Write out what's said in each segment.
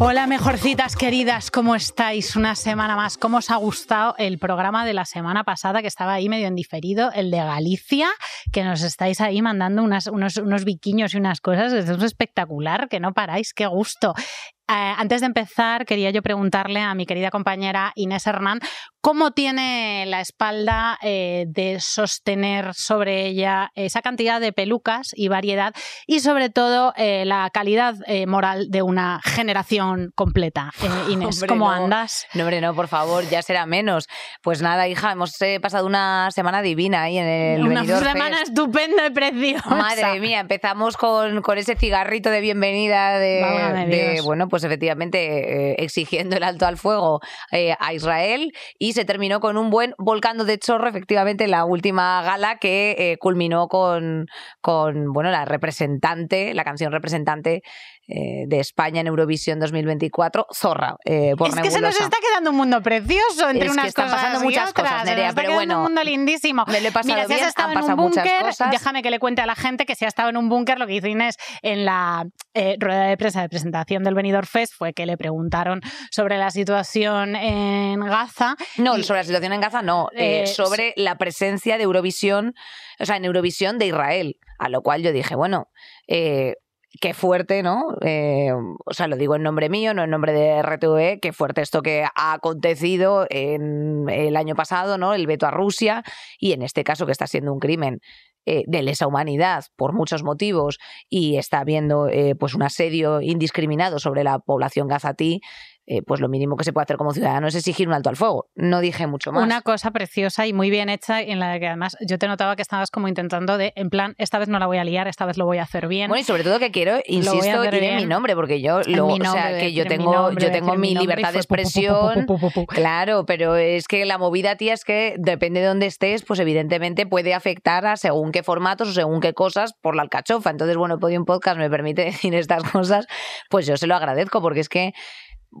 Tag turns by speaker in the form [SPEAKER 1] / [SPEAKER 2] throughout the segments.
[SPEAKER 1] Hola, mejorcitas queridas, ¿cómo estáis? Una semana más. ¿Cómo os ha gustado el programa de la semana pasada que estaba ahí medio en diferido, el de Galicia, que nos estáis ahí mandando unos, unos biquiños y unas cosas? Es espectacular, que no paráis, qué gusto. Eh, antes de empezar, quería yo preguntarle a mi querida compañera Inés Hernán cómo tiene la espalda eh, de sostener sobre ella esa cantidad de pelucas y variedad y sobre todo eh, la calidad moral de una generación completa. Inés, ¿cómo andas?
[SPEAKER 2] No, hombre, no, por favor, ya será menos. Pues nada, hija, hemos pasado una semana divina ahí en el
[SPEAKER 1] Una semana estupenda y preciosa.
[SPEAKER 2] Madre mía, empezamos con, con ese cigarrito de bienvenida de, de bueno, pues efectivamente eh, exigiendo el alto al fuego eh, a Israel y se terminó con un buen volcando de chorro, efectivamente, la última gala que eh, culminó con, con, bueno, la representante, la canción representante eh, de España en Eurovisión 2024, Zorra.
[SPEAKER 1] Eh, es que se nos está quedando un mundo precioso entre unas
[SPEAKER 2] cosas pasando muchas cosas, Nerea, pero bueno.
[SPEAKER 1] un mundo lindísimo.
[SPEAKER 2] Me lo he pasado
[SPEAKER 1] Mira, si has estado en un búnker, déjame que le cuente a la gente que si ha estado en un búnker, lo que hizo Inés en la eh, rueda de prensa de presentación del Benidorm Fest fue que le preguntaron sobre la situación en Gaza.
[SPEAKER 2] No, sobre la situación en Gaza no, sobre la presencia de Eurovisión, o sea, en Eurovisión de Israel. A lo cual yo dije, bueno, eh, qué fuerte, ¿no? Eh, o sea, lo digo en nombre mío, no en nombre de RTV, qué fuerte esto que ha acontecido en el año pasado, ¿no? El veto a Rusia y en este caso que está siendo un crimen eh, de lesa humanidad por muchos motivos y está habiendo eh, pues un asedio indiscriminado sobre la población gazatí, eh, pues lo mínimo que se puede hacer como ciudadano es exigir un alto al fuego. No dije mucho más.
[SPEAKER 1] Una cosa preciosa y muy bien hecha en la que además yo te notaba que estabas como intentando de, en plan, esta vez no la voy a liar, esta vez lo voy a hacer bien.
[SPEAKER 2] Bueno, y sobre todo que quiero, insisto, ir en mi nombre, porque yo, lo, o sea, que yo tengo, yo tengo mi, libertad de expresión. Claro, pero es que la movida, tía, es que depende de dónde estés, pues evidentemente puede afectar a según qué formatos o según qué cosas por la alcachofa. Entonces, bueno, Podium Podcast me permite decir estas cosas, pues yo se lo agradezco, porque es que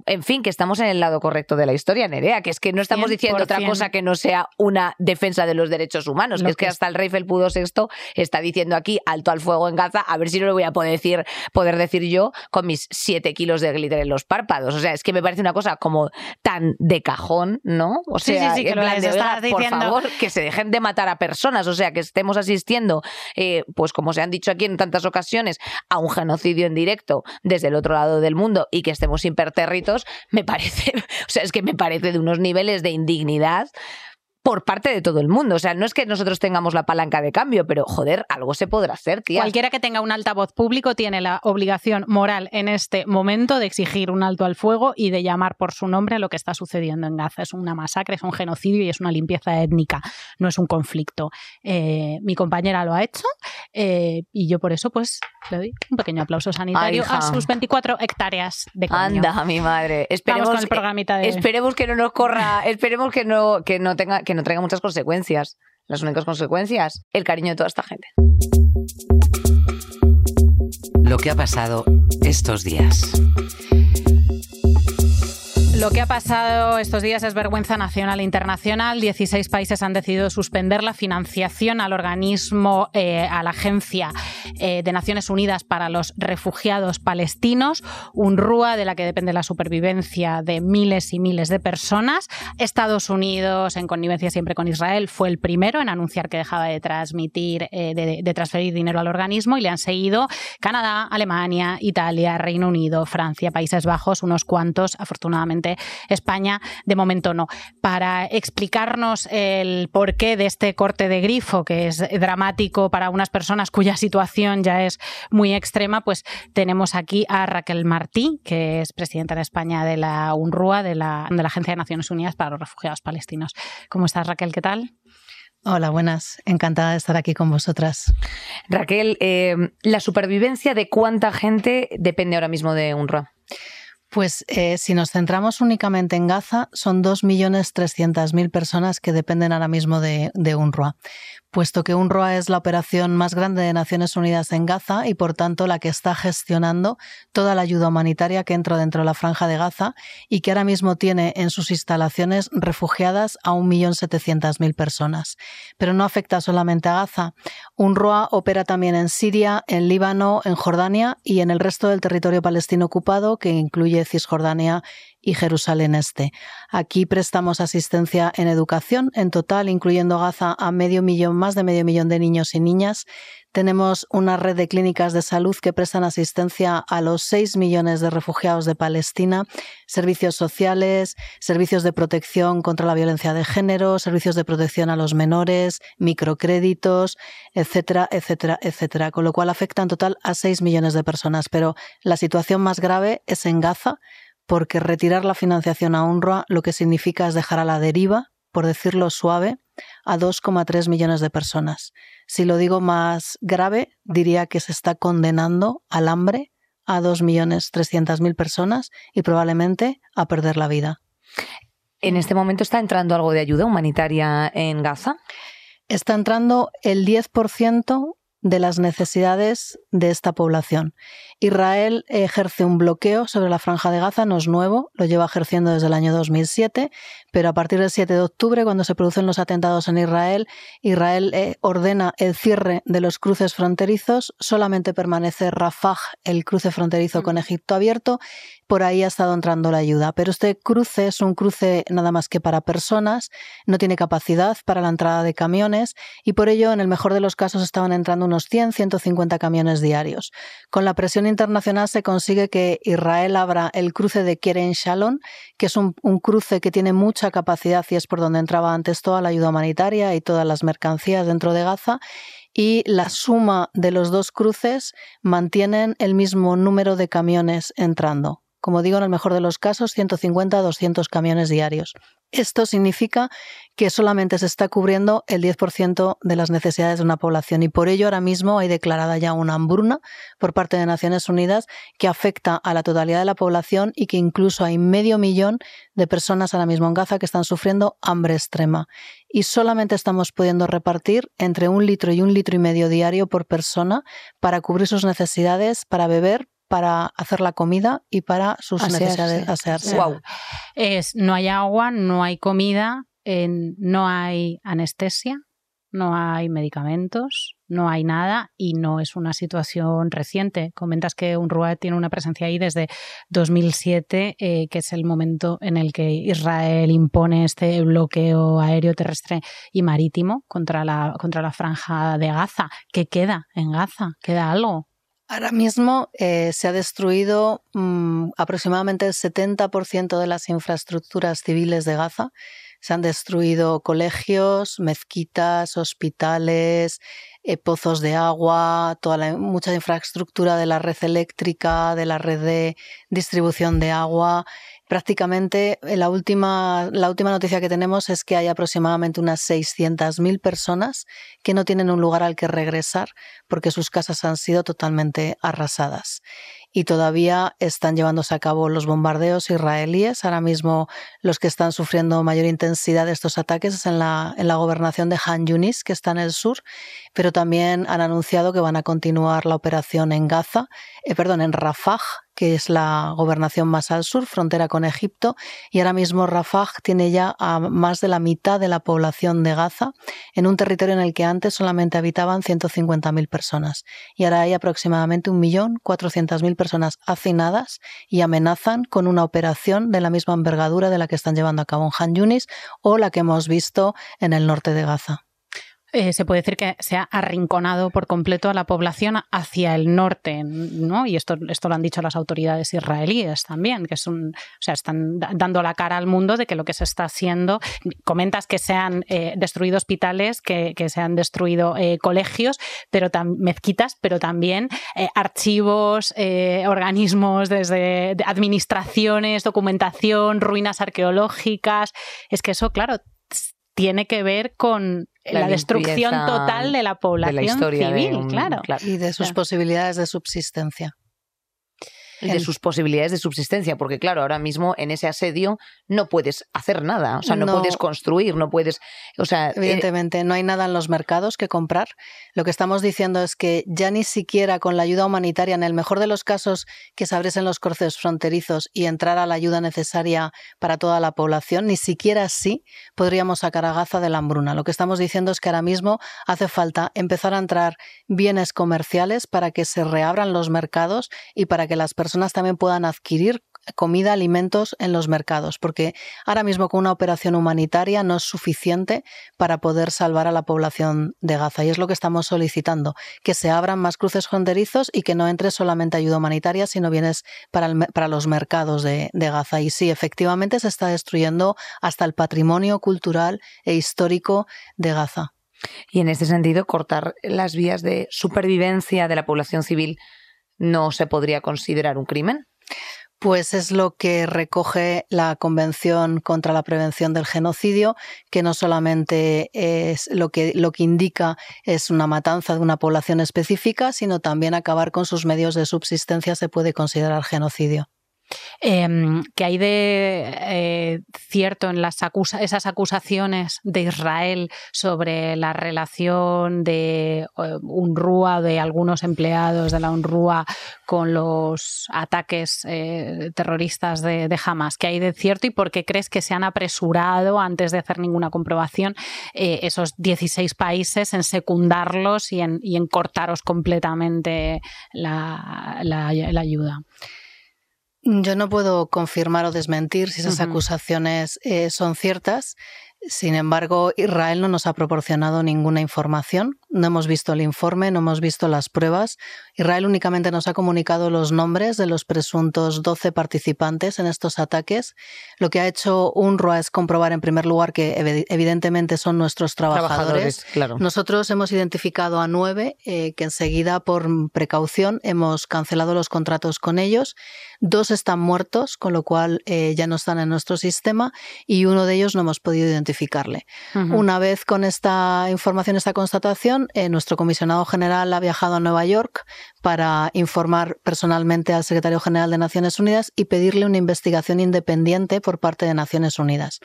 [SPEAKER 2] en fin, que estamos en el lado correcto de la historia, Nerea, que es que no estamos diciendo otra cosa que no sea una defensa de los derechos humanos, que es que, hasta el rey Felpudo VI está diciendo aquí alto al fuego en Gaza, a ver si no lo voy a poder decir, poder decir yo con mis siete kilos de glitter en los párpados. O sea, es que me parece una cosa como tan de cajón, ¿no? O sea,
[SPEAKER 1] sí, sí, que
[SPEAKER 2] en plan de por favor, que se dejen de matar a personas, o sea, que estemos asistiendo, eh, pues como se han dicho aquí en tantas ocasiones, a un genocidio en directo desde el otro lado del mundo y que estemos me parece, o sea, es que me parece de unos niveles de indignidad por parte de todo el mundo. O sea, no es que nosotros tengamos la palanca de cambio, pero joder, algo se podrá hacer, tía.
[SPEAKER 1] Cualquiera que tenga un altavoz público tiene la obligación moral en este momento de exigir un alto al fuego y de llamar por su nombre a lo que está sucediendo en Gaza. Es una masacre, es un genocidio y es una limpieza étnica, no es un conflicto. Eh, mi compañera lo ha hecho eh, y yo por eso pues le doy un pequeño aplauso sanitario a sus 24 hectáreas de coño.
[SPEAKER 2] Anda, mi madre. Esperemos,
[SPEAKER 1] con el programita de...
[SPEAKER 2] esperemos que no nos corra, esperemos que no, que no tenga que no traiga muchas consecuencias. Las únicas consecuencias, el cariño de toda esta gente.
[SPEAKER 3] Lo que ha pasado estos días.
[SPEAKER 1] Lo que ha pasado estos días es vergüenza nacional e internacional. 16 países han decidido suspender la financiación al organismo, eh, a la Agencia eh, de Naciones Unidas para los Refugiados Palestinos, UNRWA, de la que depende la supervivencia de miles y miles de personas. Estados Unidos, en connivencia siempre con Israel, fue el primero en anunciar que dejaba de transmitir, eh, de, de transferir dinero al organismo y le han seguido Canadá, Alemania, Italia, Reino Unido, Francia, Países Bajos, unos cuantos, afortunadamente España de momento no. Para explicarnos el porqué de este corte de grifo, que es dramático para unas personas cuya situación ya es muy extrema, pues tenemos aquí a Raquel Martí, que es presidenta de España de la UNRUA, de la, de la Agencia de Naciones Unidas para los Refugiados Palestinos. ¿Cómo estás, Raquel? ¿Qué tal?
[SPEAKER 4] Hola, buenas. Encantada de estar aquí con vosotras.
[SPEAKER 2] Raquel, eh, ¿la supervivencia de cuánta gente depende ahora mismo de UNRWA?
[SPEAKER 4] Pues eh, si nos centramos únicamente en Gaza, son 2.300.000 personas que dependen ahora mismo de, de UNRWA puesto que UNRWA es la operación más grande de Naciones Unidas en Gaza y por tanto la que está gestionando toda la ayuda humanitaria que entra dentro de la franja de Gaza y que ahora mismo tiene en sus instalaciones refugiadas a 1.700.000 personas. Pero no afecta solamente a Gaza. UNRWA opera también en Siria, en Líbano, en Jordania y en el resto del territorio palestino ocupado que incluye Cisjordania y Jerusalén Este. Aquí prestamos asistencia en educación, en total, incluyendo Gaza, a medio millón, más de medio millón de niños y niñas. Tenemos una red de clínicas de salud que prestan asistencia a los 6 millones de refugiados de Palestina, servicios sociales, servicios de protección contra la violencia de género, servicios de protección a los menores, microcréditos, etcétera, etcétera, etcétera. Con lo cual afecta en total a 6 millones de personas. Pero la situación más grave es en Gaza, porque retirar la financiación a UNRWA lo que significa es dejar a la deriva, por decirlo suave, a 2,3 millones de personas. Si lo digo más grave, diría que se está condenando al hambre a 2.300.000 personas y probablemente a perder la vida.
[SPEAKER 2] ¿En este momento está entrando algo de ayuda humanitaria en Gaza?
[SPEAKER 4] Está entrando el 10% de las necesidades de esta población. Israel ejerce un bloqueo sobre la franja de Gaza, no es nuevo, lo lleva ejerciendo desde el año 2007, pero a partir del 7 de octubre, cuando se producen los atentados en Israel, Israel eh, ordena el cierre de los cruces fronterizos, solamente permanece Rafah, el cruce fronterizo con Egipto abierto, por ahí ha estado entrando la ayuda. Pero este cruce es un cruce nada más que para personas, no tiene capacidad para la entrada de camiones y por ello, en el mejor de los casos, estaban entrando unos 100, 150 camiones diarios. Con la presión internacional se consigue que Israel abra el cruce de Keren Shalom, que es un, un cruce que tiene mucha capacidad y es por donde entraba antes toda la ayuda humanitaria y todas las mercancías dentro de Gaza y la suma de los dos cruces mantienen el mismo número de camiones entrando como digo, en el mejor de los casos, 150 a 200 camiones diarios. Esto significa que solamente se está cubriendo el 10% de las necesidades de una población y por ello ahora mismo hay declarada ya una hambruna por parte de Naciones Unidas que afecta a la totalidad de la población y que incluso hay medio millón de personas ahora mismo en Gaza que están sufriendo hambre extrema. Y solamente estamos pudiendo repartir entre un litro y un litro y medio diario por persona para cubrir sus necesidades, para beber, para hacer la comida y para sus necesidades asearse.
[SPEAKER 1] Wow. Es, no hay agua, no hay comida, no hay anestesia, no hay medicamentos, no hay nada y no es una situación reciente. Comentas que UNRWA tiene una presencia ahí desde 2007, eh, que es el momento en el que Israel impone este bloqueo aéreo, terrestre y marítimo contra la, contra la franja de Gaza. ¿Qué queda en Gaza? ¿Queda algo?
[SPEAKER 4] Ahora mismo eh, se ha destruido mm, aproximadamente el 70% de las infraestructuras civiles de Gaza. Se han destruido colegios, mezquitas, hospitales, eh, pozos de agua, toda la, mucha infraestructura de la red eléctrica, de la red de distribución de agua prácticamente eh, la última, la última noticia que tenemos es que hay aproximadamente unas 600.000 personas que no tienen un lugar al que regresar porque sus casas han sido totalmente arrasadas y todavía están llevándose a cabo los bombardeos israelíes. Ahora mismo los que están sufriendo mayor intensidad de estos ataques es en la, en la gobernación de Han Yunis, que está en el sur, pero también han anunciado que van a continuar la operación en Gaza, eh, perdón, en Rafah, que es la gobernación más al sur, frontera con Egipto, y ahora mismo Rafah tiene ya a más de la mitad de la población de Gaza, en un territorio en el que antes solamente habitaban 150.000 personas, y ahora hay aproximadamente 1.400.000 personas hacinadas y amenazan con una operación de la misma envergadura de la que están llevando a cabo en Han Yunis o la que hemos visto en el norte de Gaza.
[SPEAKER 1] Eh, se puede decir que se ha arrinconado por completo a la población hacia el norte, ¿no? Y esto, esto lo han dicho las autoridades israelíes también, que es un, o sea, están dando la cara al mundo de que lo que se está haciendo, comentas que se han eh, destruido hospitales, que, se han destruido eh, colegios, pero mezquitas, pero también archivos, organismos desde administraciones, documentación, ruinas arqueológicas. Es que eso, claro, tiene que ver con la, destrucción total de la población civil, claro.
[SPEAKER 4] Y de sus posibilidades de subsistencia.
[SPEAKER 2] De sus posibilidades de subsistencia, porque claro, ahora mismo en ese asedio no puedes hacer nada, o sea, no, puedes construir, no puedes, o sea,
[SPEAKER 4] eh, evidentemente no hay nada en los mercados que comprar. Lo que estamos diciendo es que ya ni siquiera con la ayuda humanitaria, en el mejor de los casos, que se abriesen los cruces fronterizos y entrara la ayuda necesaria para toda la población, ni siquiera así podríamos sacar a Gaza de la hambruna. Lo que estamos diciendo es que ahora mismo hace falta empezar a entrar bienes comerciales para que se reabran los mercados y para que las personas también puedan adquirir comida, alimentos en los mercados, porque ahora mismo con una operación humanitaria no es suficiente para poder salvar a la población de Gaza. Y es lo que estamos solicitando, que se abran más cruces fronterizos y que no entre solamente ayuda humanitaria, sino bienes para, para los mercados de, de Gaza. Y sí, efectivamente se está destruyendo hasta el patrimonio cultural e histórico de Gaza.
[SPEAKER 2] Y en este sentido, cortar las vías de supervivencia de la población civil no se podría considerar un crimen?
[SPEAKER 4] Pues es lo que recoge la Convención contra la Prevención del Genocidio, que no solamente es lo que, lo que indica es una matanza de una población específica, sino también acabar con sus medios de subsistencia se puede considerar genocidio.
[SPEAKER 1] Em, que hay de eh, cierto en las esas acusaciones de Israel sobre la relación de uh, UNRWA, de algunos empleados de la UNRWA con los ataques eh, terroristas de, Hamas, que hay de cierto y por qué crees que se han apresurado antes de hacer ninguna comprobación esos 16 países en secundarlos y en, cortaros completamente la ayuda.
[SPEAKER 4] Yo no puedo confirmar o desmentir si esas acusaciones eh, son ciertas. Sin embargo, Israel no nos ha proporcionado ninguna información. No hemos visto el informe, no hemos visto las pruebas. Israel únicamente nos ha comunicado los nombres de los presuntos 12 participantes en estos ataques. Lo que ha hecho UNRWA es comprobar en primer lugar que evidentemente son nuestros trabajadores. Nosotros hemos identificado a nueve eh, que enseguida por precaución hemos cancelado los contratos con ellos. Dos están muertos, con lo cual eh, ya no están en nuestro sistema y uno de ellos no hemos podido identificarle. Una vez con esta información, esta constatación, eh, nuestro comisionado general ha viajado a Nueva York para informar personalmente al secretario general de Naciones Unidas y pedirle una investigación independiente por parte de Naciones Unidas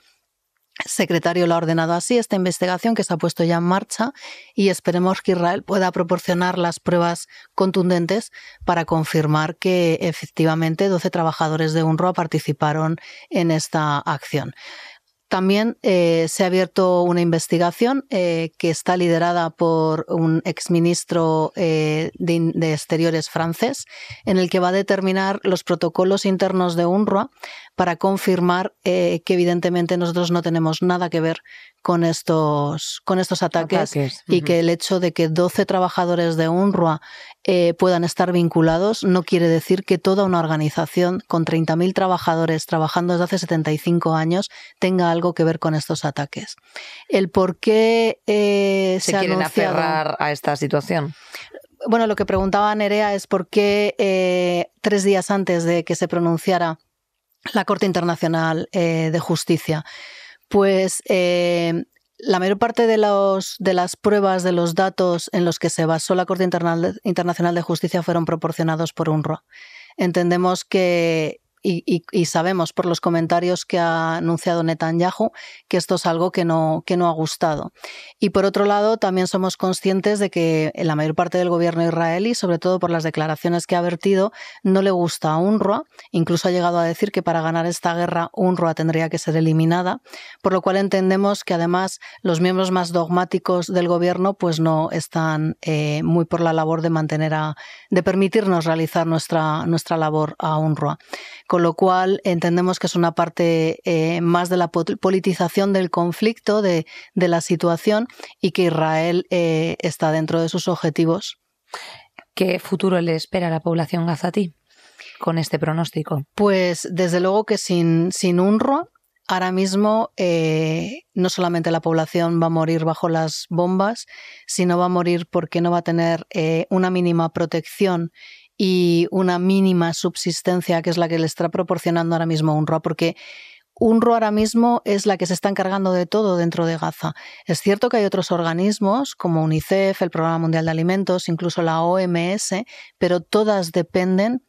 [SPEAKER 4] secretario lo ha ordenado así, esta investigación que se ha puesto ya en marcha y esperemos que Israel pueda proporcionar las pruebas contundentes para confirmar que efectivamente 12 trabajadores de UNRWA participaron en esta acción. También eh, se ha abierto una investigación eh, que está liderada por un exministro eh, de, de, Exteriores francés, en el que va a determinar los protocolos internos de UNRWA para confirmar que evidentemente nosotros no tenemos nada que ver con estos, con estos ataques, y que el hecho de que 12 trabajadores de UNRWA eh, puedan estar vinculados no quiere decir que toda una organización con 30.000 trabajadores trabajando desde hace 75 años tenga algo que ver con estos ataques. El por qué
[SPEAKER 2] eh, se, quieren aferrar a esta situación.
[SPEAKER 4] Bueno, lo que preguntaba Nerea es por qué eh, tres días antes de que se pronunciara la Corte Internacional de Justicia pues eh, la mayor parte de, las pruebas, de los datos en los que se basó la Corte Internacional de Justicia fueron proporcionados por UNRWA. Entendemos que y, sabemos por los comentarios que ha anunciado Netanyahu que esto es algo que no, que no ha gustado. Y por otro lado, también somos conscientes de que la mayor parte del gobierno israelí, sobre todo por las declaraciones que ha vertido, no le gusta a UNRWA. Incluso ha llegado a decir que para ganar esta guerra UNRWA tendría que ser eliminada, por lo cual entendemos que además los miembros más dogmáticos del gobierno pues no están eh, muy por la labor de mantener a, de permitirnos realizar nuestra, nuestra labor a UNRWA con lo cual entendemos que es una parte eh, más de la politización del conflicto, de, la situación y que Israel eh, está dentro de sus objetivos.
[SPEAKER 2] ¿Qué futuro le espera a la población gazatí con este pronóstico?
[SPEAKER 4] Pues desde luego que sin, sin UNRWA Ahora mismo eh, no solamente la población va a morir bajo las bombas, sino va a morir porque no va a tener una mínima protección y una mínima subsistencia que es la que le está proporcionando ahora mismo UNRWA, porque UNRWA ahora mismo es la que se está encargando de todo dentro de Gaza. Es cierto que hay otros organismos como UNICEF, el Programa Mundial de Alimentos, incluso la OMS, pero todas dependen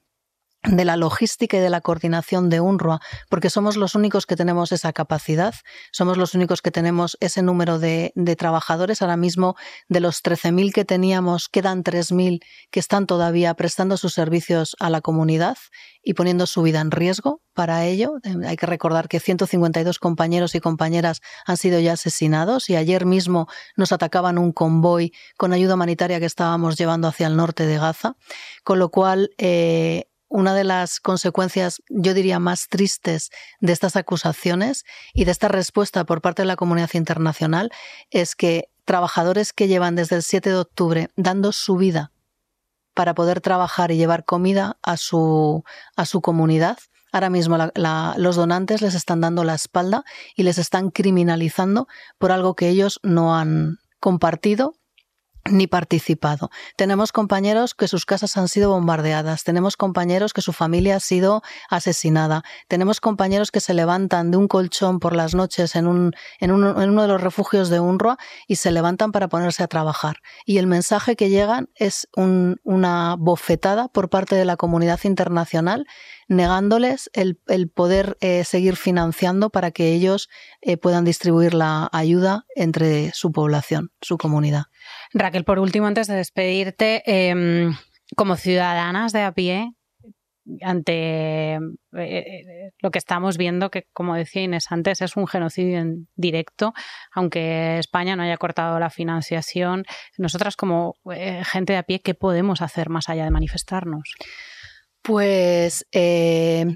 [SPEAKER 4] de la logística y de la coordinación de UNRWA, porque somos los únicos que tenemos esa capacidad, somos los únicos que tenemos ese número de, trabajadores. Ahora mismo, de los 13.000 que teníamos, quedan 3.000 que están todavía prestando sus servicios a la comunidad y poniendo su vida en riesgo para ello. Eh, hay que recordar que 152 compañeros y compañeras han sido ya asesinados y ayer mismo nos atacaban un convoy con ayuda humanitaria que estábamos llevando hacia el norte de Gaza, con lo cual eh, una de las consecuencias, yo diría, más tristes de estas acusaciones y de esta respuesta por parte de la comunidad internacional es que trabajadores que llevan desde el 7 de octubre dando su vida para poder trabajar y llevar comida a su, a su comunidad, ahora mismo los donantes les están dando la espalda y les están criminalizando por algo que ellos no han compartido ni participado. Tenemos compañeros que sus casas han sido bombardeadas, tenemos compañeros que su familia ha sido asesinada, tenemos compañeros que se levantan de un colchón por las noches en, un, en, uno de los refugios de UNRWA y se levantan para ponerse a trabajar. Y el mensaje que llegan es una bofetada por parte de la comunidad internacional negándoles el, poder eh, seguir financiando para que ellos eh, puedan distribuir la ayuda entre su población, su comunidad.
[SPEAKER 1] Raquel, por último, antes de despedirte, em, como ciudadanas de a pie, ante eh, lo que estamos viendo, que como decía Inés antes, es un genocidio en directo, aunque España no haya cortado la financiación, nosotras como gente de a pie, ¿qué podemos hacer más allá de manifestarnos?
[SPEAKER 4] Pues eh,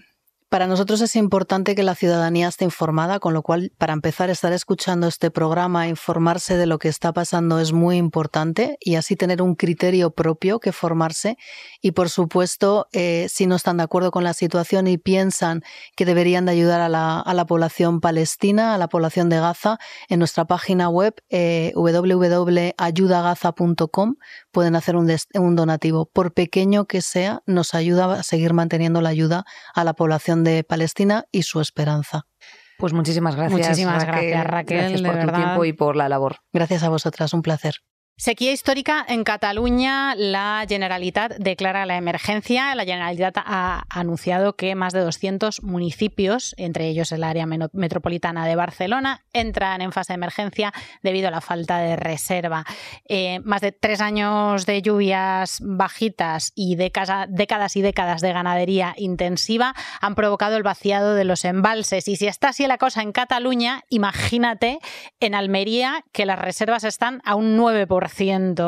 [SPEAKER 4] para nosotros es importante que la ciudadanía esté informada, con lo cual, para empezar, estar escuchando este programa, informarse de lo que está pasando es muy importante y así tener un criterio propio que formarse. Y, por supuesto, eh, si no están de acuerdo con la situación y piensan que deberían de ayudar a la, población palestina, a la población de Gaza, en nuestra página web eh, www.ayudagaza.com pueden hacer un, un donativo. Por pequeño que sea, nos ayuda a seguir manteniendo la ayuda a la población de Palestina y su esperanza.
[SPEAKER 2] Pues muchísimas gracias.
[SPEAKER 1] Muchísimas gracias, Raquel.
[SPEAKER 2] Gracias por tu tiempo y por la labor.
[SPEAKER 4] Gracias a vosotras, un placer.
[SPEAKER 1] Sequía histórica en Cataluña. La Generalitat declara la emergencia. La Generalitat ha anunciado que más de 200 municipios, entre ellos el área metropolitana de Barcelona, entran en fase de emergencia debido a la falta de reserva. Eh, más de tres años de lluvias bajitas y décadas y décadas de ganadería intensiva han provocado el vaciado de los embalses. Y si está así la cosa en Cataluña, imagínate en Almería que las reservas están a un 9%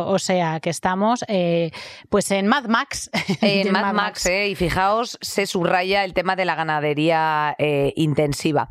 [SPEAKER 1] o sea que estamos eh, pues en Mad Max.
[SPEAKER 2] En Mad, Max, eh, y fijaos, se subraya el tema de la ganadería eh, intensiva,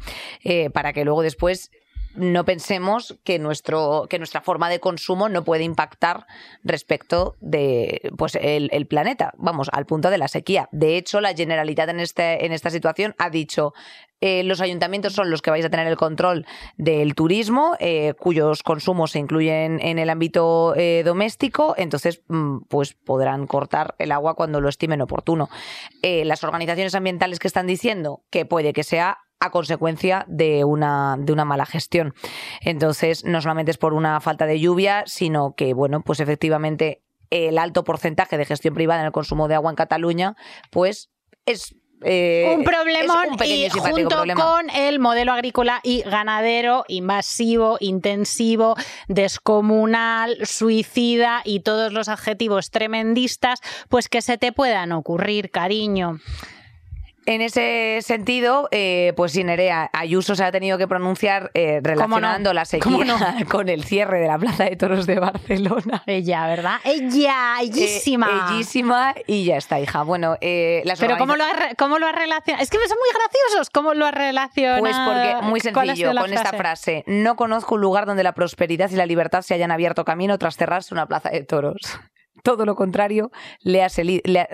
[SPEAKER 2] para que luego después no pensemos que, nuestro, que nuestra forma de consumo no puede impactar respecto de pues el, planeta, vamos, al punto de la sequía. De hecho, la Generalitat en, este, en esta situación ha dicho eh, los ayuntamientos son los que vais a tener el control del turismo, eh, cuyos consumos se incluyen en el ámbito eh, doméstico, entonces mm, pues podrán cortar el agua cuando lo estimen oportuno. las organizaciones ambientales que están diciendo que puede que sea a consecuencia de una, de una mala gestión. Entonces, no solamente es por una falta de lluvia, sino que, bueno, pues efectivamente el alto porcentaje de gestión privada en el consumo de agua en Cataluña, pues es
[SPEAKER 1] eh, un problemón y, junto con el modelo agrícola y ganadero invasivo, intensivo, descomunal, suicida y todos los adjetivos tremendistas, pues que se te puedan ocurrir, cariño.
[SPEAKER 2] En ese sentido, eh, pues Nerea Ayuso se ha tenido que pronunciar eh, relacionando la sequía con el cierre de la Plaza de Toros de Barcelona.
[SPEAKER 1] Ella, ¿verdad? Ella, bellísima.
[SPEAKER 2] Eh, bellísima y ya está, hija. Bueno, eh,
[SPEAKER 1] las Pero ¿cómo lo, ha, ¿cómo lo ha relacionado? Es que son muy graciosos. ¿Cómo lo ha relacionado?
[SPEAKER 2] Pues porque, muy sencillo, con esta frase. No conozco un lugar donde la prosperidad y la libertad se hayan abierto camino tras cerrarse una plaza de toros todo lo contrario, le ha,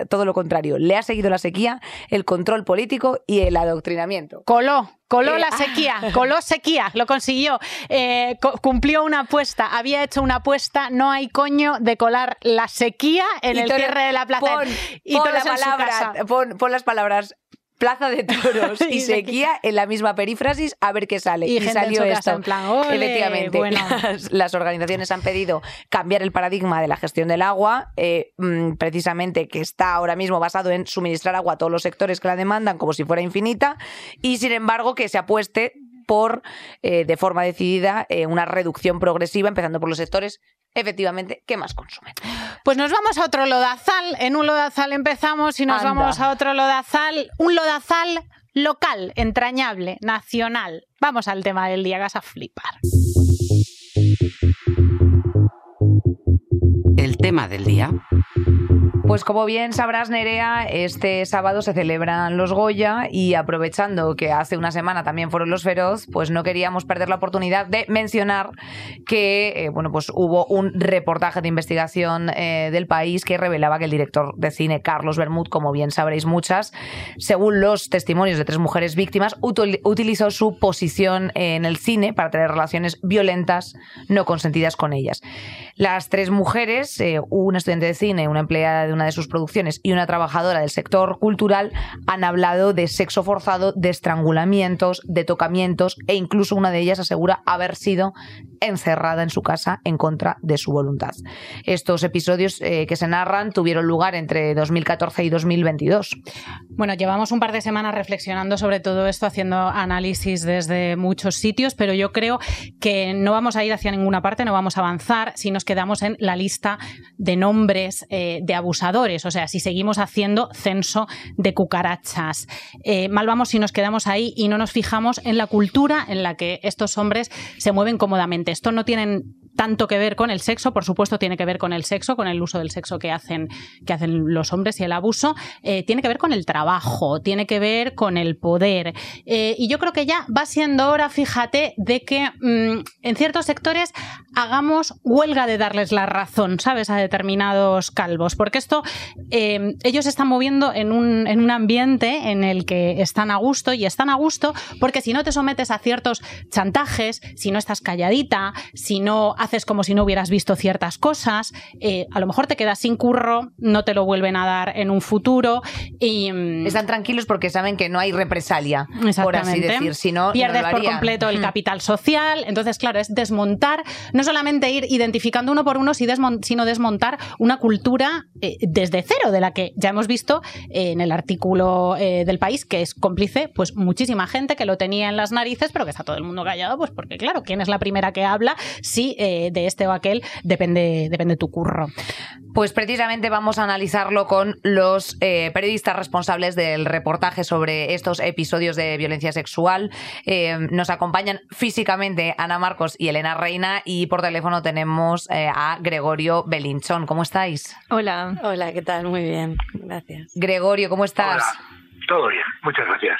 [SPEAKER 2] todo lo contrario, le ha seguido la sequía, el control político y el adoctrinamiento.
[SPEAKER 1] Coló, coló eh, la sequía, ah. coló sequía, lo consiguió, eh, cumplió una apuesta, había hecho una apuesta, no hay coño de colar la sequía en el cierre de la plaza.
[SPEAKER 2] Pon, y pon, la palabra, pon, las palabras Plaza de Toros y sequía en la misma perífrasis a ver qué sale. Y, salió esto.
[SPEAKER 1] En plan, Efectivamente,
[SPEAKER 2] las, organizaciones han pedido cambiar el paradigma de la gestión del agua, eh, mm, precisamente que está ahora mismo basado en suministrar agua a todos los sectores que la demandan como si fuera infinita, y sin embargo que se apueste por, eh, de forma decidida, eh, una reducción progresiva, empezando por los sectores efectivamente, ¿qué más consumen?
[SPEAKER 1] Pues nos vamos a otro lodazal. En un lodazal empezamos y nos vamos a otro lodazal. Un lodazal local, entrañable, nacional. Vamos al tema del día, vas a flipar.
[SPEAKER 3] El tema del día
[SPEAKER 2] pues como bien sabrás, Nerea, este sábado se celebran los Goya y aprovechando que hace una semana también fueron los Feroz, pues no queríamos perder la oportunidad de mencionar que eh, bueno, pues hubo un reportaje de investigación eh, del país que revelaba que el director de cine Carlos Bermud, como bien sabréis muchas, según los testimonios de tres mujeres víctimas, utilizó su posición en el cine para tener relaciones violentas no consentidas con ellas. Las tres mujeres, eh, una estudiante de cine, una empleada de una de sus producciones y una trabajadora del sector cultural han hablado de sexo forzado, de estrangulamientos, de tocamientos e incluso una de ellas asegura haber sido encerrada en su casa en contra de su voluntad. Estos episodios eh, que se narran tuvieron lugar entre 2014 y 2022.
[SPEAKER 1] Bueno, llevamos un par de semanas reflexionando sobre todo esto, haciendo análisis desde muchos sitios, pero yo creo que no vamos a ir hacia ninguna parte, no vamos a avanzar si nos quedamos en la lista de nombres eh, de abusadores, o sea, si seguimos haciendo censo de cucarachas. Eh, mal vamos si nos quedamos ahí y no nos fijamos en la cultura en la que estos hombres se mueven cómodamente esto no tiene tanto que ver con el sexo, por supuesto tiene que ver con el sexo, con el uso del sexo que hacen, que hacen los hombres y el abuso, eh, tiene que ver con el trabajo, tiene que ver con el poder. Eh, y yo creo que ya va siendo hora, fíjate, de que mm, en ciertos sectores hagamos huelga de darles la razón, ¿sabes?, a determinados calvos, porque esto, eh, ellos están moviendo en un, en un ambiente en el que están a gusto y están a gusto porque si no te sometes a ciertos chantajes, si no estás calladito, si no haces como si no hubieras visto ciertas cosas, eh, a lo mejor te quedas sin curro, no te lo vuelven a dar en un futuro y...
[SPEAKER 2] Mm, Están tranquilos porque saben que no hay represalia, por así decir, si no,
[SPEAKER 1] Pierdes por completo el mm. capital social, entonces claro, es desmontar, no solamente ir identificando uno por uno, sino desmontar una cultura eh, desde cero, de la que ya hemos visto en el artículo eh, del país, que es cómplice, pues muchísima gente que lo tenía en las narices, pero que está todo el mundo callado, pues porque claro, ¿quién es la primera que habla si eh, de este o aquel depende, depende tu curro.
[SPEAKER 2] Pues precisamente vamos a analizarlo con los eh, periodistas responsables del reportaje sobre estos episodios de violencia sexual. Eh, nos acompañan físicamente Ana Marcos y Elena Reina y por teléfono tenemos a Gregorio Belinchón. ¿Cómo estáis?
[SPEAKER 5] Hola. Hola, ¿qué tal? Muy bien, gracias.
[SPEAKER 2] Gregorio, ¿cómo estás?
[SPEAKER 6] Todo bien, muchas gracias.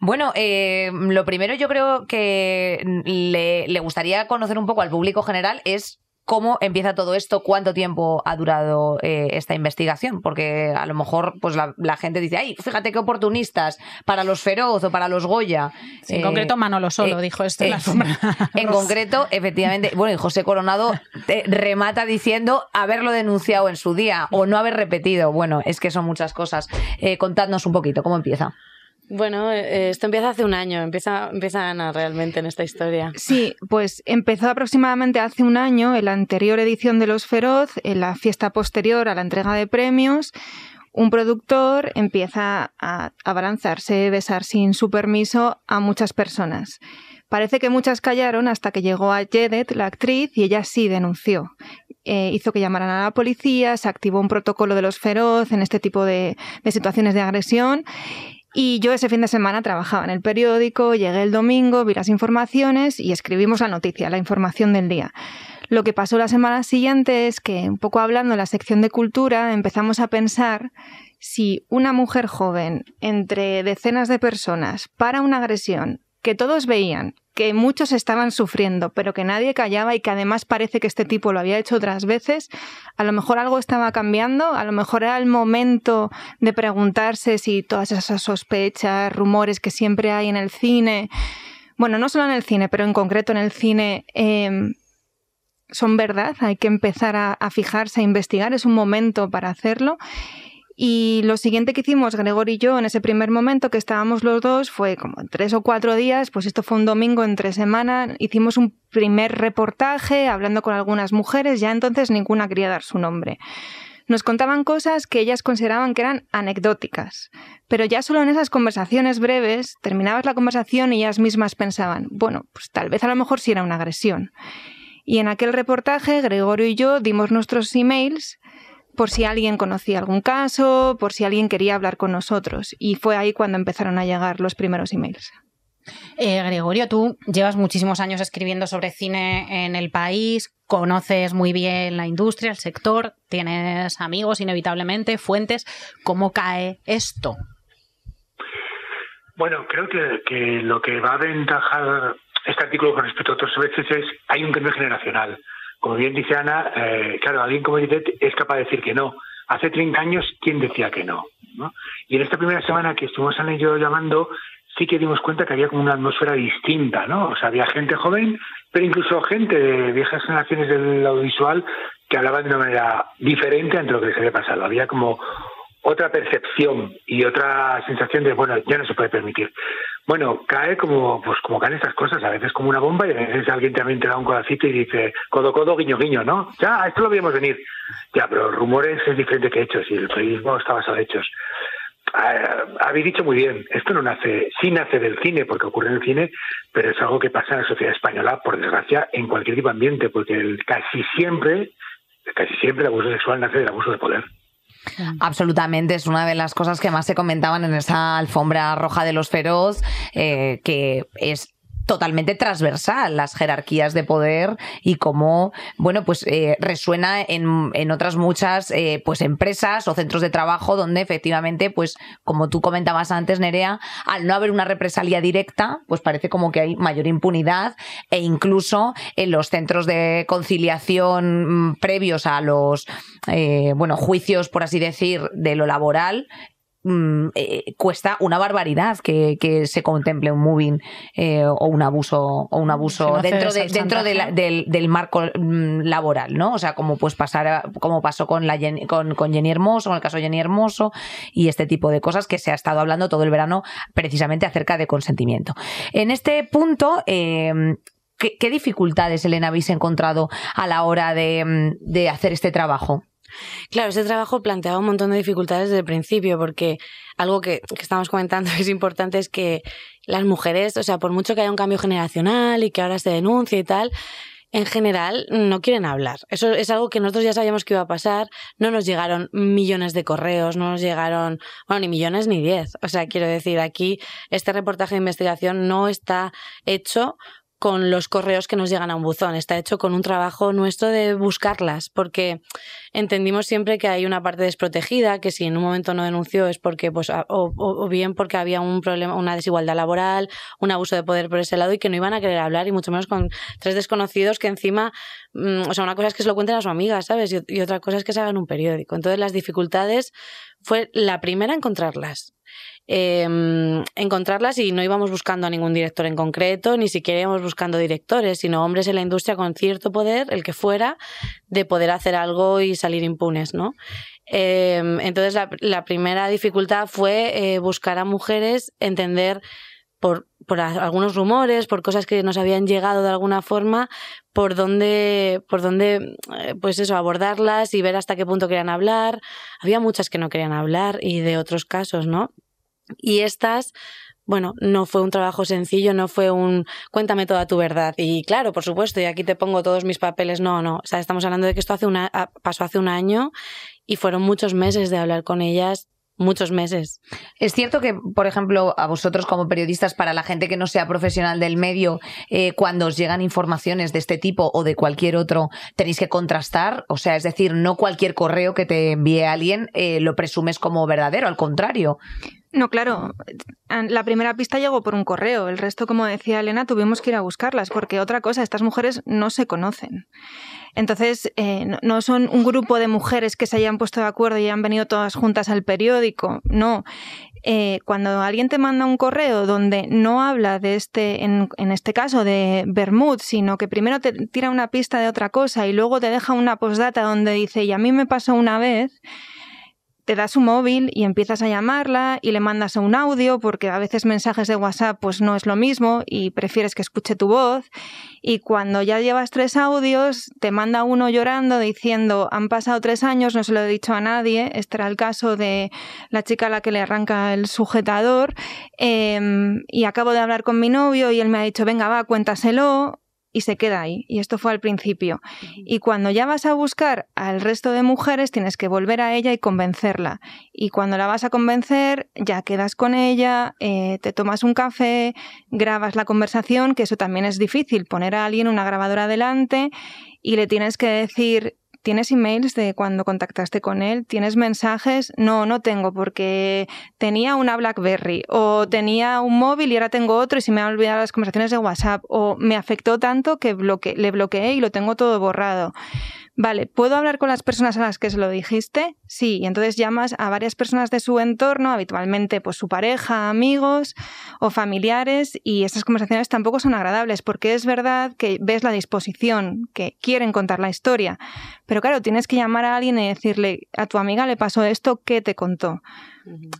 [SPEAKER 2] Bueno, eh, lo primero yo creo que le, gustaría conocer un poco al público general es cómo empieza todo esto, cuánto tiempo ha durado eh, esta investigación, porque a lo mejor pues la, gente dice, ay, fíjate qué oportunistas para los Feroz o para los Goya.
[SPEAKER 1] en concreto Manolo Solo dijo esto en la sombra.
[SPEAKER 2] En concreto, efectivamente, bueno, y José Coronado remata diciendo haberlo denunciado en su día o no haber repetido. Bueno, es que son muchas cosas. contadnos un poquito, ¿cómo empieza?
[SPEAKER 5] Bueno, eh, esto empieza hace un año, empieza, empieza Ana realmente en esta historia.
[SPEAKER 7] Sí, pues empezó aproximadamente hace un año, en la anterior edición de Los Feroz, en la fiesta posterior a la entrega de premios, un productor empieza a abalanzarse, besar sin su permiso a muchas personas. Parece que muchas callaron hasta que llegó a Jedet, la actriz, y ella sí denunció. Eh, hizo que llamaran a la policía, se activó un protocolo de los feroz en este tipo de situaciones de agresión y yo ese fin de semana trabajaba en el periódico, llegué el domingo, vi las informaciones y escribimos la noticia, la información del día. Lo que pasó la semana siguiente es que, un poco hablando en la sección de cultura, empezamos a pensar si una mujer joven entre decenas de personas para una agresión que todos veían que muchos estaban sufriendo, pero que nadie callaba y que además parece que este tipo lo había hecho otras veces, a lo mejor algo estaba cambiando, a lo mejor era el momento de preguntarse si todas esas sospechas, rumores que siempre hay en el cine, bueno, no solo en el cine, pero en concreto en el cine, em, son verdad, hay que empezar a, a fijarse, a investigar, es un momento para hacerlo. Y lo siguiente que hicimos, Gregor y yo, en ese primer momento que estábamos los dos, fue como tres o cuatro días, pues esto fue un domingo entre semana, hicimos un primer reportaje hablando con algunas mujeres, ya entonces ninguna quería dar su nombre. Nos contaban cosas que ellas consideraban que eran anecdóticas, pero ya solo en esas conversaciones breves terminabas la conversación y ellas mismas pensaban, bueno, pues tal vez a lo mejor sí era una agresión. Y en aquel reportaje, Gregorio y yo dimos nuestros emails por si alguien conocía algún caso, por si alguien quería hablar con nosotros. Y fue ahí cuando empezaron a llegar los primeros emails.
[SPEAKER 1] Eh, Gregorio, tú llevas muchísimos años escribiendo sobre cine en el país, conoces muy bien la industria, el sector, tienes amigos inevitablemente, fuentes. ¿Cómo cae esto?
[SPEAKER 6] Bueno, creo que, que lo que va a aventajar este artículo con respecto a otros veces es hay un cambio generacional como bien dice Ana, eh, claro, alguien como Edith es capaz de decir que no. Hace 30 años, ¿quién decía que no? Y en esta primera semana que estuvimos en ello llamando, sí que dimos cuenta que había como una atmósfera distinta, ¿no? O sea, había gente joven, pero incluso gente de viejas generaciones del audiovisual que hablaban de una manera diferente entre lo que se había pasado. Había como otra percepción y otra sensación de, bueno, ya no se puede permitir. Bueno, cae como, pues como caen estas cosas, a veces como una bomba y a veces alguien también te da un codacito y dice, codo, codo, guiño, guiño, ¿no? Ya, esto lo veíamos venir. Ya, pero rumores es diferente que hechos y el periodismo está basado en hechos. Ah, habéis dicho muy bien, esto no nace, sí nace del cine, porque ocurre en el cine, pero es algo que pasa en la sociedad española, por desgracia, en cualquier tipo de ambiente, porque casi siempre, casi siempre el abuso sexual nace del abuso de poder.
[SPEAKER 2] Absolutamente, es una de las cosas que más se comentaban en esa alfombra roja de los feroz, eh, que es totalmente transversal las jerarquías de poder y cómo, bueno, pues eh, resuena en, en, otras muchas eh, pues empresas o centros de trabajo donde efectivamente, pues como tú comentabas antes, Nerea, al no haber una represalia directa, pues parece como que hay mayor impunidad e incluso en los centros de conciliación mm, previos a los, eh, bueno, juicios, por así decir, de lo laboral, Mm, eh, cuesta una barbaridad que, se contemple un moving eh, o un abuso o un abuso dentro de, dentro del, marco mm, laboral, ¿no? O sea, como pues pasar como pasó con la con, con, Jenny Hermoso, con el caso de Jenny Hermoso y este tipo de cosas que se ha estado hablando todo el verano precisamente acerca de consentimiento. En este punto, em, ¿qué, dificultades, Elena, habéis encontrado a la hora de, mm, de hacer este trabajo?
[SPEAKER 5] Claro, ese trabajo planteaba un montón de dificultades desde el principio, porque algo que, que estamos comentando que es importante es que las mujeres, o sea, por mucho que haya un cambio generacional y que ahora se denuncie y tal, en general no quieren hablar. Eso es algo que nosotros ya sabíamos que iba a pasar. No nos llegaron millones de correos, no nos llegaron, bueno, ni millones ni diez. O sea, quiero decir, aquí este reportaje de investigación no está hecho con los correos que nos llegan a un buzón, está hecho con un trabajo nuestro de buscarlas, porque entendimos siempre que hay una parte desprotegida, que si en un momento no denunció es porque, pues, o, bien porque había un problema, una desigualdad laboral, un abuso de poder por ese lado y que no iban a querer hablar, y mucho menos con tres desconocidos que encima, mm, o sea, una cosa es que se lo cuenten a su amiga, ¿sabes? Y, y otra cosa es que se hagan un periódico. Entonces las dificultades fue la primera encontrarlas eh, encontrarlas y no íbamos buscando a ningún director en concreto, ni siquiera íbamos buscando directores, sino hombres en la industria con cierto poder, el que fuera, de poder hacer algo y salir impunes, ¿no? Eh, entonces la, primera dificultad fue eh, buscar a mujeres, entender por, por algunos rumores, por cosas que nos habían llegado de alguna forma, por dónde, por dónde, eh, pues eso, abordarlas y ver hasta qué punto querían hablar. Había muchas que no querían hablar y de otros casos, ¿no? Y estas, bueno, no fue un trabajo sencillo, no fue un cuéntame toda tu verdad. Y claro, por supuesto, y aquí te pongo todos mis papeles. No, no. O sea, estamos hablando de que esto hace una, pasó hace un año y fueron muchos meses de hablar con ellas muchos meses.
[SPEAKER 2] Es cierto que, por ejemplo, a vosotros como periodistas, para la gente que no sea profesional del medio, eh, cuando os llegan informaciones de este tipo o de cualquier otro, tenéis que contrastar. O sea, es decir, no cualquier correo que te envíe alguien eh, lo presumes como verdadero, al contrario.
[SPEAKER 7] No, claro. La primera pista llegó por un correo. El resto, como decía Elena, tuvimos que ir a buscarlas, porque otra cosa, estas mujeres no se conocen. Entonces, eh, no son un grupo de mujeres que se hayan puesto de acuerdo y han venido todas juntas al periódico. No. Eh, cuando alguien te manda un correo donde no habla de este, en, en este caso de Bermud, sino que primero te tira una pista de otra cosa y luego te deja una postdata donde dice, y a mí me pasó una vez, te da su móvil y empiezas a llamarla y le mandas un audio porque a veces mensajes de WhatsApp pues no es lo mismo y prefieres que escuche tu voz. Y cuando ya llevas tres audios te manda uno llorando diciendo han pasado tres años, no se lo he dicho a nadie, este era el caso de la chica a la que le arranca el sujetador. Em, y acabo de hablar con mi novio y él me ha dicho venga va cuéntaselo y se queda ahí. Y esto fue al principio. Y cuando ya vas a buscar al resto de mujeres, tienes que volver a ella y convencerla. Y cuando la vas a convencer, ya quedas con ella, eh, te tomas un café, grabas la conversación, que eso también es difícil, poner a alguien una grabadora delante y le tienes que decir, ¿Tienes emails de cuando contactaste con él? ¿Tienes mensajes? No, no tengo porque tenía una BlackBerry o tenía un móvil y ahora tengo otro y se me han olvidado las conversaciones de WhatsApp o me afectó tanto que le bloqueé y lo tengo todo borrado. Vale, ¿puedo hablar con las personas a las que se lo dijiste? Sí, y entonces llamas a varias personas de su entorno, habitualmente pues su pareja, amigos o familiares, y esas conversaciones tampoco son agradables, porque es verdad que ves la disposición, que quieren contar la historia, pero claro, tienes que llamar a alguien y decirle, a tu amiga le pasó esto, ¿qué te contó?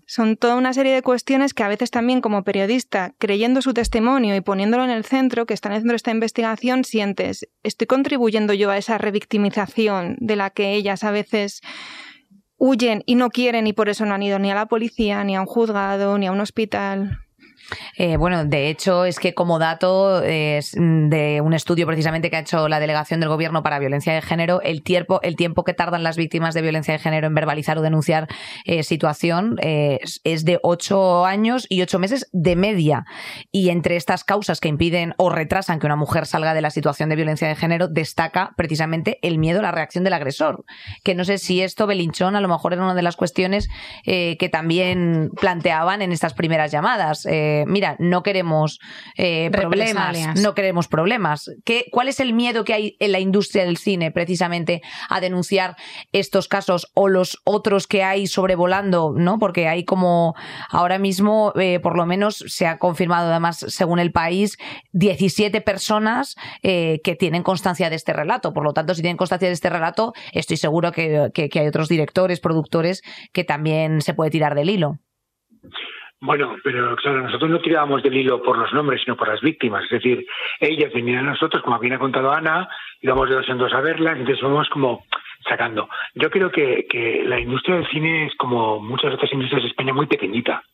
[SPEAKER 7] Son toda una serie de cuestiones que a veces también como periodista, creyendo su testimonio y poniéndolo en el centro, que está en esta investigación, sientes, estoy contribuyendo yo a esa revictimización de la que ellas a veces huyen y no quieren y por eso no han ido ni a la policía, ni a un juzgado, ni a un hospital.
[SPEAKER 2] Eh, bueno, de hecho, es que como dato de un estudio precisamente que ha hecho la delegación del gobierno para violencia de género, el tiempo, el tiempo que tardan las víctimas de violencia de género en verbalizar o denunciar eh, situación eh, es de ocho años y ocho meses de media. Y entre estas causas que impiden o retrasan que una mujer salga de la situación de violencia de género, destaca precisamente el miedo a la reacción del agresor. Que no sé si esto, Belinchón, a lo mejor era una de las cuestiones que también planteaban en estas primeras llamadas mira, no queremos eh, problemas, no queremos problemas. ¿Qué, ¿Cuál es el miedo que hay en la industria del cine precisamente a denunciar estos casos o los otros que hay sobrevolando, ¿no? Porque hay como ahora mismo, eh, por lo menos se ha confirmado además según el país, 17 personas eh, que tienen constancia de este relato. Por lo tanto, si tienen constancia de este relato, estoy seguro que hay otros directores, productores que también se puede tirar del hilo.
[SPEAKER 6] Bueno, pero claro, nosotros no tirábamos del hilo por los nombres, sino por las víctimas. Es decir, ellas venían a nosotros, como bien ha contado Ana, íbamos de dos en dos a verlas, entonces fuimos como sacando. Yo creo que, que la industria del cine es como muchas otras industrias de España muy pequeñita.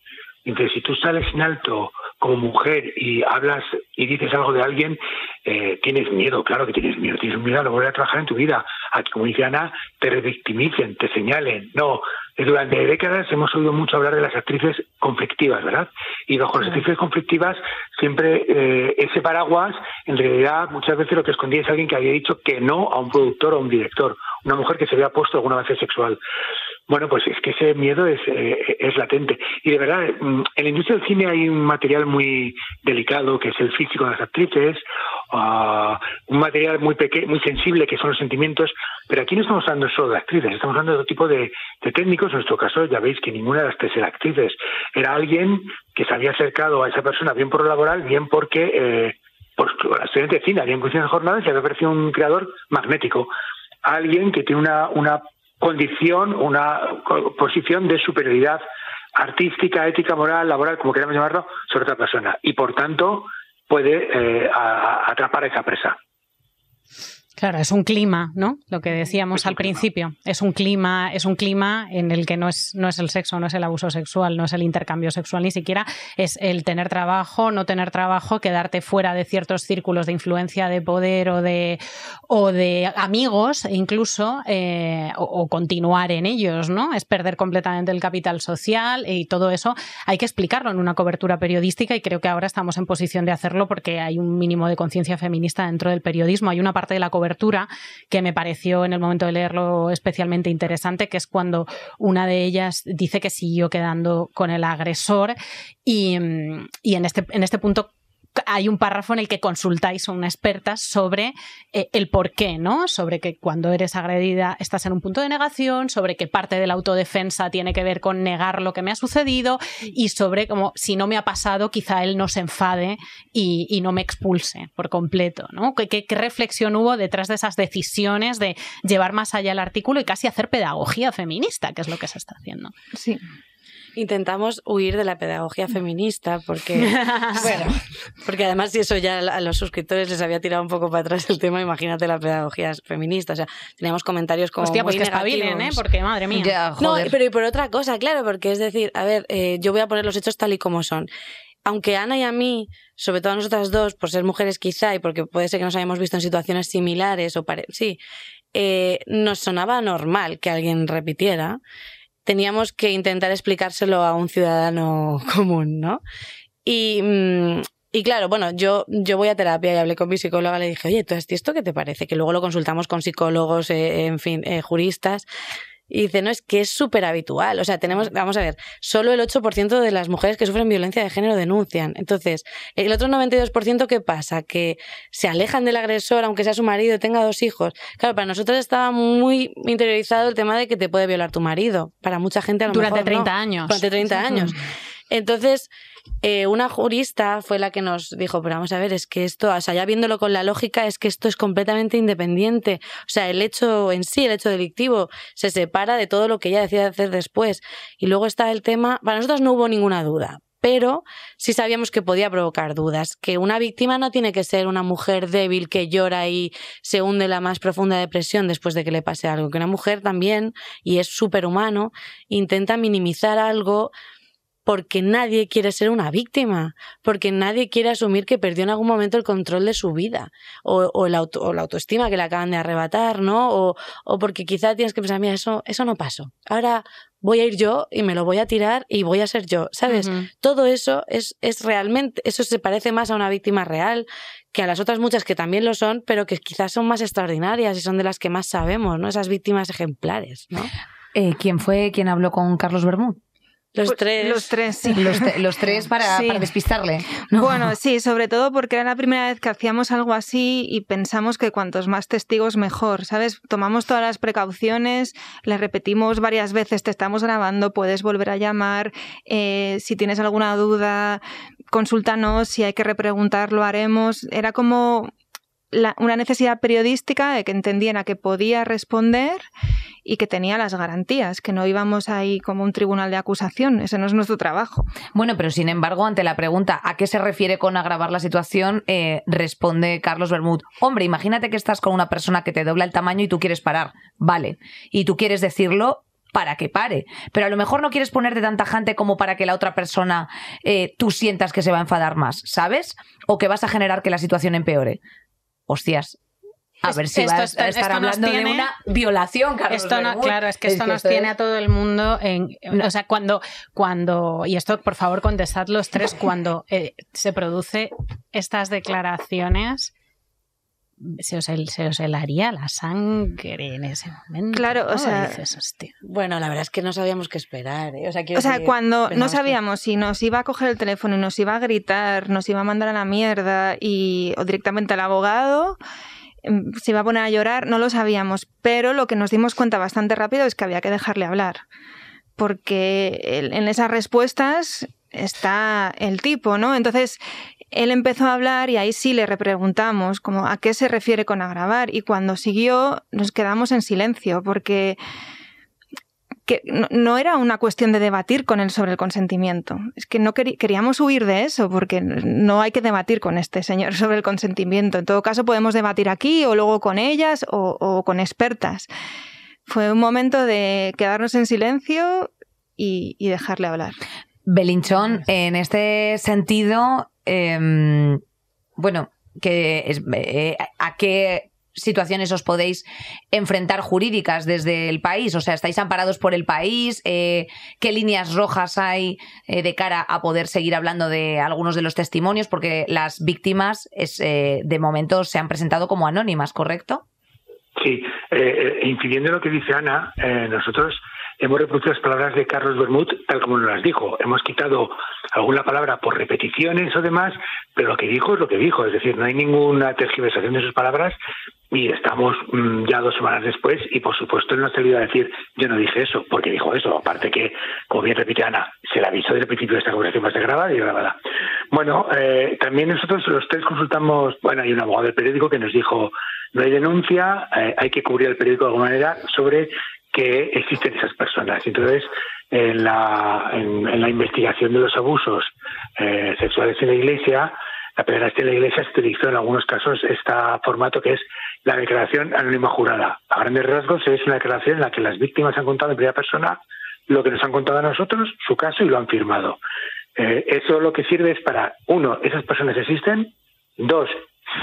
[SPEAKER 6] Entonces, si tú sales en alto como mujer y hablas y dices algo de alguien, eh, tienes miedo, claro que tienes miedo, tienes miedo a no volver a trabajar en tu vida, a que, como dice Ana, te revictimicen, te señalen. No, durante décadas hemos oído mucho hablar de las actrices conflictivas, ¿verdad? Y bajo las actrices conflictivas siempre eh, ese paraguas, en realidad muchas veces lo que escondía es alguien que había dicho que no a un productor o a un director, una mujer que se había puesto alguna base sexual. Bueno, pues es que ese miedo es, eh, es latente. Y de verdad, mm, en la industria del cine hay un material muy delicado que es el físico de las actrices, uh, un material muy pequeño, muy sensible que son los sentimientos, pero aquí no estamos hablando solo de actrices, estamos hablando de otro tipo de, técnicos. En nuestro caso, ya veis que ninguna de las tres era actrices. Era alguien que se había acercado a esa persona bien por lo laboral, bien porque eh, por estudiante de cine, había en jornadas y había aparecido un creador magnético alguien que tiene una, una condición, una posición de superioridad artística, ética, moral, laboral, como queramos llamarlo, sobre otra persona. Y por tanto puede eh, atrapar a esa presa.
[SPEAKER 1] Claro, es un clima, ¿no? Lo que decíamos al principio. Es un clima, es un clima en el que no es, no es el sexo, no es el abuso sexual, no es el intercambio sexual, ni siquiera es el tener trabajo, no tener trabajo, quedarte fuera de ciertos círculos de influencia, de poder o de, o de amigos, incluso, eh, o, continuar en ellos, ¿no? Es perder completamente el capital social y todo eso hay que explicarlo en una cobertura periodística y creo que ahora estamos en posición de hacerlo porque hay un mínimo de conciencia feminista dentro del periodismo. Hay una parte de la cobertura que me pareció en el momento de leerlo especialmente interesante, que es cuando una de ellas dice que siguió quedando con el agresor y, y en, este, en este punto hay un párrafo en el que consultáis a una experta sobre eh, el por qué, ¿no? Sobre que cuando eres agredida estás en un punto de negación, sobre que parte de la autodefensa tiene que ver con negar lo que me ha sucedido y sobre como si no me ha pasado, quizá él no se enfade y, no me expulse por completo, ¿no? ¿Qué, qué reflexión hubo detrás de esas decisiones de llevar más allá el artículo y casi hacer pedagogía feminista, que es lo que se está haciendo?
[SPEAKER 5] Sí intentamos huir de la pedagogía feminista porque, bueno, porque además si eso ya a los suscriptores les había tirado un poco para atrás el tema, imagínate la pedagogía feminista. O sea, teníamos comentarios como
[SPEAKER 1] Hostia,
[SPEAKER 5] pues
[SPEAKER 1] que espabilen, ¿eh? Porque, madre mía.
[SPEAKER 5] no, pero y por otra cosa, claro, porque es decir, a ver, eh, yo voy a poner los hechos tal y como son aunque Ana y a mí, sobre todo a nosotras dos, por ser mujeres quizá y porque puede ser que nos hayamos visto en situaciones similares o sí, eh, nos sonaba normal que alguien repitiera teníamos que intentar explicárselo a un ciudadano común, ¿no? Y, mm, y claro, bueno, yo, yo voy a terapia y hablé con mi psicóloga, le dije, oye, ¿tú esto qué te parece? Que luego lo consultamos con psicólogos, eh, en fin, eh, juristas. Y dice, no, es que es súper habitual. O sea, tenemos, vamos a ver, solo el 8% de las mujeres que sufren violencia de género denuncian. Entonces, el otro 92%, ¿qué pasa? Que se alejan del agresor, aunque sea su marido y tenga dos hijos. Claro, para nosotros estaba muy interiorizado el tema de que te puede violar tu marido. Para mucha gente a lo
[SPEAKER 1] Durante
[SPEAKER 5] mejor.
[SPEAKER 1] Durante 30 años.
[SPEAKER 5] Durante 30 años. Entonces, eh, una jurista fue la que nos dijo, pero vamos a ver, es que esto, o sea, ya viéndolo con la lógica, es que esto es completamente independiente. O sea, el hecho en sí, el hecho delictivo, se separa de todo lo que ella decide hacer después. Y luego está el tema, para nosotros no hubo ninguna duda, pero sí sabíamos que podía provocar dudas, que una víctima no tiene que ser una mujer débil que llora y se hunde la más profunda depresión después de que le pase algo, que una mujer también, y es humano, intenta minimizar algo porque nadie quiere ser una víctima, porque nadie quiere asumir que perdió en algún momento el control de su vida, o, o, la, autoestima que le acaban de arrebatar, ¿no? O, o, porque quizá tienes que pensar, mira, eso, eso no pasó. Ahora voy a ir yo y me lo voy a tirar y voy a ser yo, ¿sabes? Todo eso es, es realmente, eso se parece más a una víctima real que a las otras muchas que también lo son, pero que quizás son más extraordinarias y son de las que más sabemos, ¿no? Esas víctimas ejemplares, ¿no?
[SPEAKER 2] Eh, ¿Quién fue quien habló con Carlos Bermud?
[SPEAKER 5] Los pues, tres.
[SPEAKER 7] Los tres, sí.
[SPEAKER 2] Los, tres para, despistarle.
[SPEAKER 7] Bueno, sí, sobre todo porque era la primera vez que hacíamos algo así y pensamos que cuantos más testigos mejor, ¿sabes? Tomamos todas las precauciones, le repetimos varias veces, te estamos grabando, puedes volver a llamar, eh, si tienes alguna duda, consúltanos, si hay que repreguntar, lo haremos. Era como una necesidad periodística de que entendiera que podía responder y que tenía las garantías, que no íbamos ahí como un tribunal de acusación, ese no es nuestro trabajo.
[SPEAKER 2] Bueno, pero sin embargo, ante la pregunta ¿a qué se refiere con agravar la situación? Eh, responde Carlos Bermud, hombre, imagínate que estás con una persona que te dobla el tamaño y tú quieres parar, vale, y tú quieres decirlo para que pare. Pero a lo mejor no quieres ponerte tanta gente como para que la otra persona eh, tú sientas que se va a enfadar más, ¿sabes? O que vas a generar que la situación empeore hostias, a ver si vas a estar hablando de una violación, Carlos
[SPEAKER 1] esto Claro, es que esto nos tiene a todo el mundo en... O sea, cuando, cuando... Y esto, por favor, contestad los tres. Cuando eh, se produce estas declaraciones... Se os, se os, helaría la sangre en ese momento.
[SPEAKER 7] Claro, o sea.
[SPEAKER 5] Bueno, la verdad es que no sabíamos qué esperar. ¿eh? O sea,
[SPEAKER 7] o sea cuando no sabíamos si nos iba a coger el teléfono y nos iba a gritar, nos iba a mandar a la mierda y, o directamente al abogado, Em, se iba a poner a llorar, no lo sabíamos, pero lo que nos dimos cuenta bastante rápido es que había que dejarle hablar, porque en esas respuestas está el tipo, ¿no? Entonces, él empezó a hablar y ahí sí le repreguntamos como a qué se refiere con agravar y cuando siguió nos quedamos en silencio porque que no, era una cuestión de debatir con él sobre el consentimiento. Es que no queríamos huir de eso, porque no hay que debatir con este señor sobre el consentimiento. En todo caso, podemos debatir aquí o luego con ellas o, con expertas. Fue un momento de quedarnos en silencio y, dejarle hablar.
[SPEAKER 2] Belinchón, en este sentido, em, bueno, que eh, ¿a qué situaciones os podéis enfrentar jurídicas desde el país? O sea, ¿estáis amparados por el país? Eh, ¿Qué líneas rojas hay eh, de cara a poder seguir hablando de algunos de los testimonios? Porque las víctimas es, eh, de momento se han presentado como anónimas, ¿correcto?
[SPEAKER 6] Sí, incidiendo en lo que dice Ana, nosotros hemos reproducido las palabras de Carlos Bermud tal como nos las dijo. Hemos quitado alguna palabra por repeticiones o demás, pero lo que dijo es lo que dijo, es decir, no hay ninguna tergiversación de sus palabras y estamos mm, ya dos semanas después y por supuesto él no se olvida decir yo no dije eso porque dijo eso. Aparte que como bien repite Ana se le avisó desde el principio de esta conversación va a ser grabada y grabada. Bueno eh, también nosotros los tres consultamos bueno hay un abogado del periódico que nos dijo no hay denuncia eh, hay que cubrir el periódico de alguna manera sobre que existen esas personas entonces en la, investigación de los abusos eh, sexuales en la iglesia la pederastia en la Iglesia se utilizó en algunos casos este formato que es la declaración anónima jurada. A grandes rasgos es una declaración en la que las víctimas han contado en primera persona lo que nos han contado a nosotros, su caso, y lo han firmado. Eh, eso lo que sirve es para, uno, esas personas existen, dos,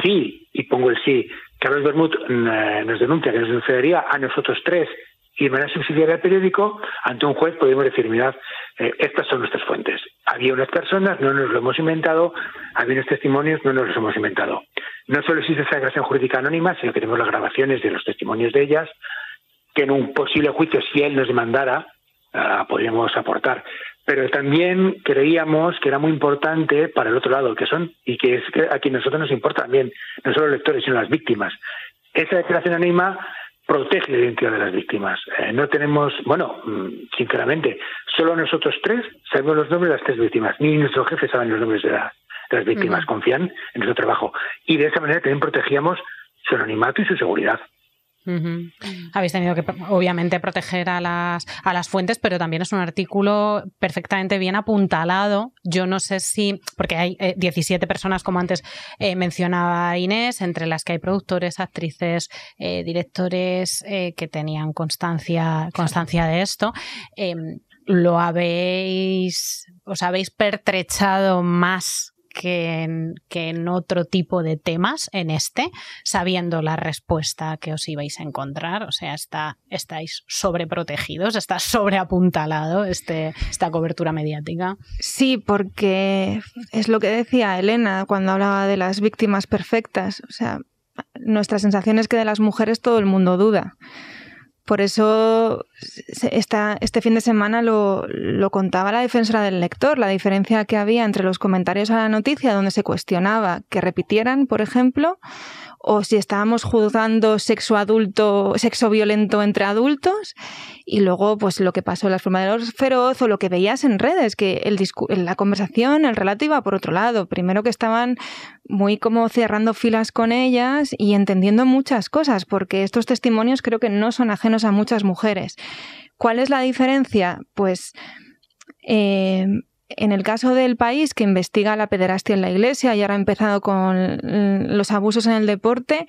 [SPEAKER 6] sí, y pongo el sí, Carlos Bermud eh, nos denuncia que nos denunciaría a nosotros tres y de manera subsidiaria al periódico, ante un juez podemos decir, mirad, eh, estas son nuestras fuentes. Había unas personas, no nos lo hemos inventado, había unos testimonios, no nos los hemos inventado. No solo existe esa declaración jurídica anónima, sino que tenemos las grabaciones de los testimonios de ellas, que en un posible juicio, si él nos demandara, uh, podríamos aportar. Pero también creíamos que era muy importante para el otro lado, que son, y que es a quien nosotros nos importa también, no solo los lectores, sino las víctimas. Esa declaración anónima protege la identidad de las víctimas. Eh, no tenemos, bueno, mm, sinceramente, solo nosotros tres sabemos los nombres de las tres víctimas, ni nuestros jefes saben los nombres de, las víctimas, confían en nuestro trabajo. Y de esa manera también protegíamos su anonimato y su seguridad.
[SPEAKER 1] Habéis tenido que, obviamente, proteger a las, a las fuentes, pero también es un artículo perfectamente bien apuntalado. Yo no sé si, porque hay 17 eh, personas, como antes eh, mencionaba Inés, entre las que hay productores, actrices, eh, directores que tenían constancia, constancia de esto. Em, lo habéis, os habéis pertrechado más que en, otro tipo de temas, en este, sabiendo la respuesta que os ibais a encontrar. O sea, está, estáis sobreprotegidos, está sobreapuntalado este, esta cobertura mediática.
[SPEAKER 7] Sí, porque es lo que decía Elena cuando hablaba de las víctimas perfectas. O sea, nuestra sensación es que de las mujeres todo el mundo duda. Por eso esta, este fin de semana lo, lo, contaba la defensora del lector, la diferencia que había entre los comentarios a la noticia donde se cuestionaba que repitieran, por ejemplo, o si estábamos juzgando sexo adulto, sexo violento entre adultos, y luego pues lo que pasó en las formas de los feroz o lo que veías en redes, que el la conversación, el relato iba por otro lado. Primero que estaban muy como cerrando filas con ellas y entendiendo muchas cosas, porque estos testimonios creo que no son ajenos a muchas mujeres. ¿Cuál es la diferencia? Pues eh, en el caso del país que investiga la pederastia en la iglesia y ahora ha empezado con los abusos en el deporte,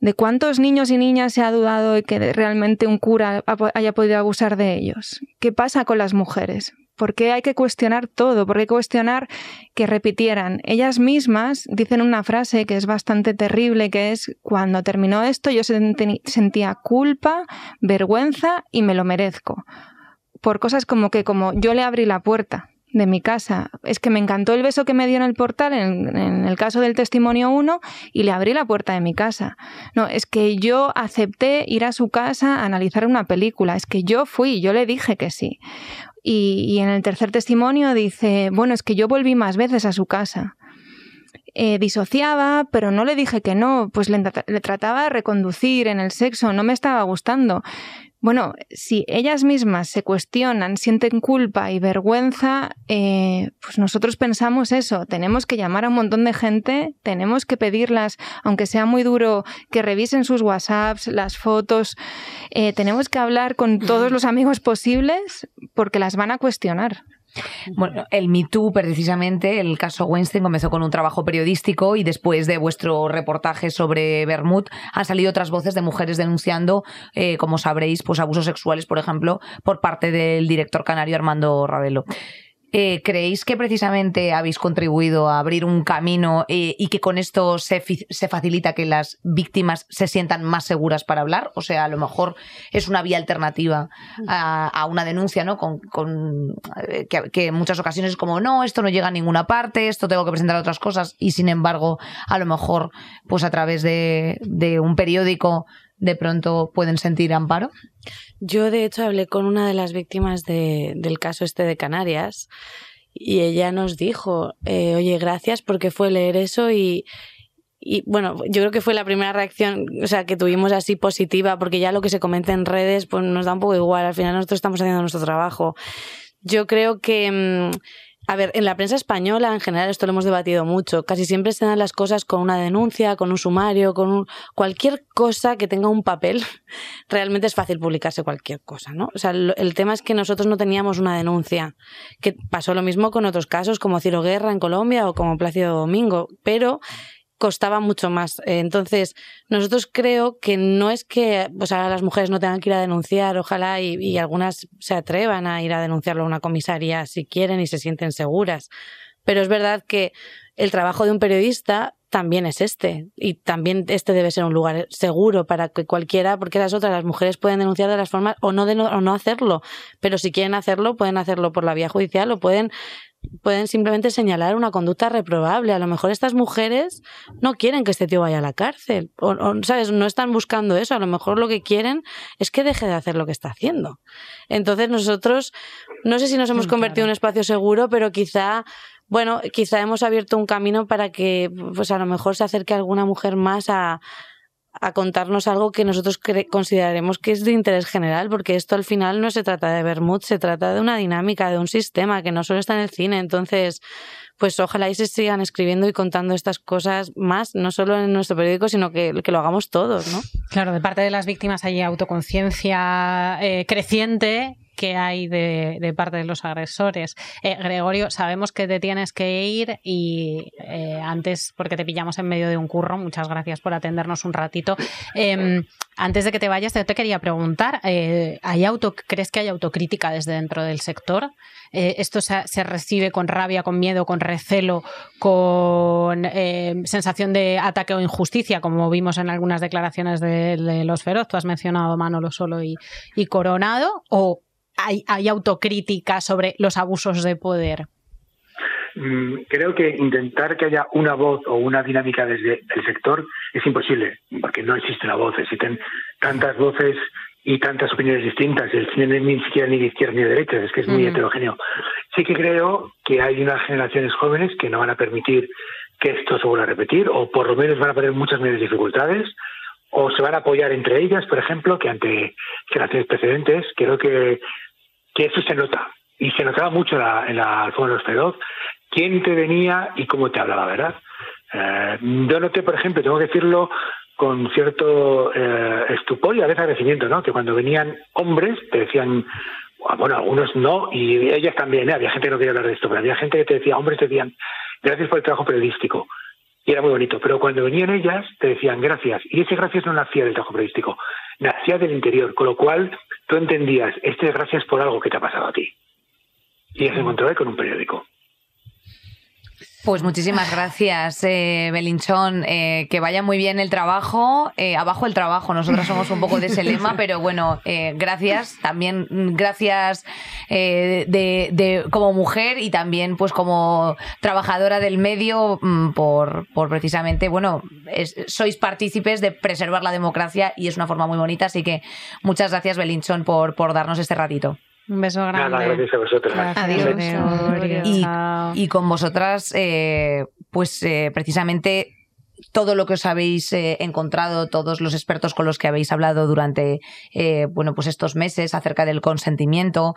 [SPEAKER 7] ¿de cuántos niños y niñas se ha dudado de que realmente un cura haya podido abusar de ellos? ¿Qué pasa con las mujeres? ¿Por qué hay que cuestionar todo? ¿Por qué cuestionar que repitieran? Ellas mismas dicen una frase que es bastante terrible, que es, cuando terminó esto yo sentía culpa, vergüenza y me lo merezco. Por cosas como que como yo le abrí la puerta, de mi casa. Es que me encantó el beso que me dio en el portal, en, el caso del testimonio 1, y le abrí la puerta de mi casa. No, es que yo acepté ir a su casa a analizar una película. Es que yo fui, yo le dije que sí. Y, en el tercer testimonio dice, bueno, es que yo volví más veces a su casa. Eh, disociaba, pero no le dije que no, pues le, le, trataba de reconducir en el sexo, no me estaba gustando. Bueno, si ellas mismas se cuestionan, sienten culpa y vergüenza, eh, pues nosotros pensamos eso, tenemos que llamar a un montón de gente, tenemos que pedirlas, aunque sea muy duro, que revisen sus WhatsApps, las fotos, eh, tenemos que hablar con todos los amigos posibles porque las van a cuestionar.
[SPEAKER 2] Bueno, el Me Too, precisamente, el caso Weinstein comenzó con un trabajo periodístico y después de vuestro reportaje sobre Bermud han salido otras voces de mujeres denunciando, eh, como sabréis, pues abusos sexuales, por ejemplo, por parte del director canario Armando Ravelo. Eh, ¿Creéis que precisamente habéis contribuido a abrir un camino eh, y que con esto se, facilita que las víctimas se sientan más seguras para hablar? O sea, a lo mejor es una vía alternativa a, una denuncia, ¿no? Con, eh, que, en muchas ocasiones es como, no, esto no llega a ninguna parte, esto tengo que presentar otras cosas y sin embargo, a lo mejor, pues a través de, de un periódico de pronto pueden sentir amparo?
[SPEAKER 5] Yo, de hecho, hablé con una de las víctimas del caso este de Canarias y ella nos dijo, eh, oye, gracias porque fue leer eso y, y bueno, yo creo que fue la primera reacción, o sea, que tuvimos así positiva, porque ya lo que se comenta en redes, pues nos da un poco igual. Al final nosotros estamos haciendo nuestro trabajo. Yo creo que, mm, a ver, en la prensa española en general esto lo hemos debatido mucho. Casi siempre se dan las cosas con una denuncia, con un sumario, con cualquier cosa que tenga un papel. Realmente es fácil publicarse cualquier cosa, ¿no? O sea, el, tema es que nosotros no teníamos una denuncia. Que pasó lo mismo con otros casos como Ciro Guerra en Colombia o como Plácido Domingo, pero costaba mucho más. Entonces, nosotros creo que no es que pues, ahora las mujeres no tengan que ir a denunciar, ojalá y, algunas se atrevan a ir a denunciarlo a una comisaría si quieren y se sienten seguras. Pero es verdad que el trabajo de un periodista también es este. Y también este debe ser un lugar seguro para que cualquiera, porque las otras, las mujeres pueden denunciar de las formas o no, de o no hacerlo. Pero si quieren hacerlo, pueden hacerlo por la vía judicial o pueden pueden simplemente señalar una conducta reprobable. A lo mejor estas mujeres no quieren que este tío vaya a la cárcel. O, ¿sabes? No están buscando eso. A lo mejor lo que quieren es que deje de hacer lo que está haciendo. Entonces nosotros, no sé si nos hemos convertido en un espacio seguro, pero quizá bueno, quizá hemos abierto un camino para que, pues a lo mejor se acerque alguna mujer más a, a contarnos algo que nosotros consideraremos que es de interés general, porque esto al final no se trata de Bermud, se trata de una dinámica, de un sistema que no solo está en el cine. Entonces, pues ojalá y se sigan escribiendo y contando estas cosas más, no solo en nuestro periódico, sino que, lo hagamos todos, ¿no?
[SPEAKER 1] Claro, de parte de las víctimas hay autoconciencia eh, creciente que hay de, parte de los agresores. Eh, Gregorio, sabemos que te tienes que ir y eh, antes, porque te pillamos en medio de un curro, muchas gracias por atendernos un ratito. Em, antes de que te vayas, te, te quería preguntar, ¿hay auto, ¿crees que hay autocrítica desde dentro del sector? ¿Esto se, recibe con rabia, con miedo, con recelo, con sensación de ataque o injusticia, como vimos en algunas declaraciones de, los feroz? Tú has mencionado Manolo Solo y, Coronado, ¿o hay, autocrítica sobre los abusos de poder?
[SPEAKER 6] Mm, creo que intentar que haya una voz o una dinámica desde el sector es imposible, porque no existe la voz, existen tantas voces y tantas opiniones distintas. El cine ni siquiera ni de izquierda ni de derecha, es que es muy heterogéneo. Sí que creo que hay unas generaciones jóvenes que no van a permitir que esto se vuelva a repetir, o por lo menos van a tener muchas menos dificultades, o se van a apoyar entre ellas, por ejemplo, que ante generaciones precedentes. Creo que que eso se nota. Y se notaba mucho en la, alfombra de los quién te venía y cómo te hablaba, ¿verdad? Eh, yo noté, por ejemplo, tengo que decirlo con cierto eh, estupor y a veces agradecimiento, ¿no? Que cuando venían hombres te decían, ah, bueno, algunos no, y ellas también, ¿eh? había gente que no quería hablar de esto, pero había gente que te decía, hombres te decían, gracias por el trabajo periodístico. Y era muy bonito, pero cuando venían ellas te decían gracias. Y ese gracias no nacía del trabajo periodístico, nacía del interior, con lo cual tú entendías, este es gracias por algo que te ha pasado a ti. Y se encontró con un periódico.
[SPEAKER 2] Pues muchísimas gracias, eh, Belinchón. Eh, que vaya muy bien el trabajo. Eh, abajo el trabajo. Nosotros somos un poco de ese lema, pero bueno, eh, gracias. También gracias de, como mujer y también pues como trabajadora del medio mm, por, por precisamente, bueno, sois partícipes de preservar la democracia y es una forma muy bonita. Así que muchas gracias, Belinchón, por, por darnos este ratito.
[SPEAKER 1] Un beso grande.
[SPEAKER 6] Nada, gracias a vosotros.
[SPEAKER 2] Adiós. Y, con vosotras, eh, pues eh, precisamente todo lo que os habéis eh, encontrado, todos los expertos con los que habéis hablado durante bueno, pues estos meses acerca del consentimiento,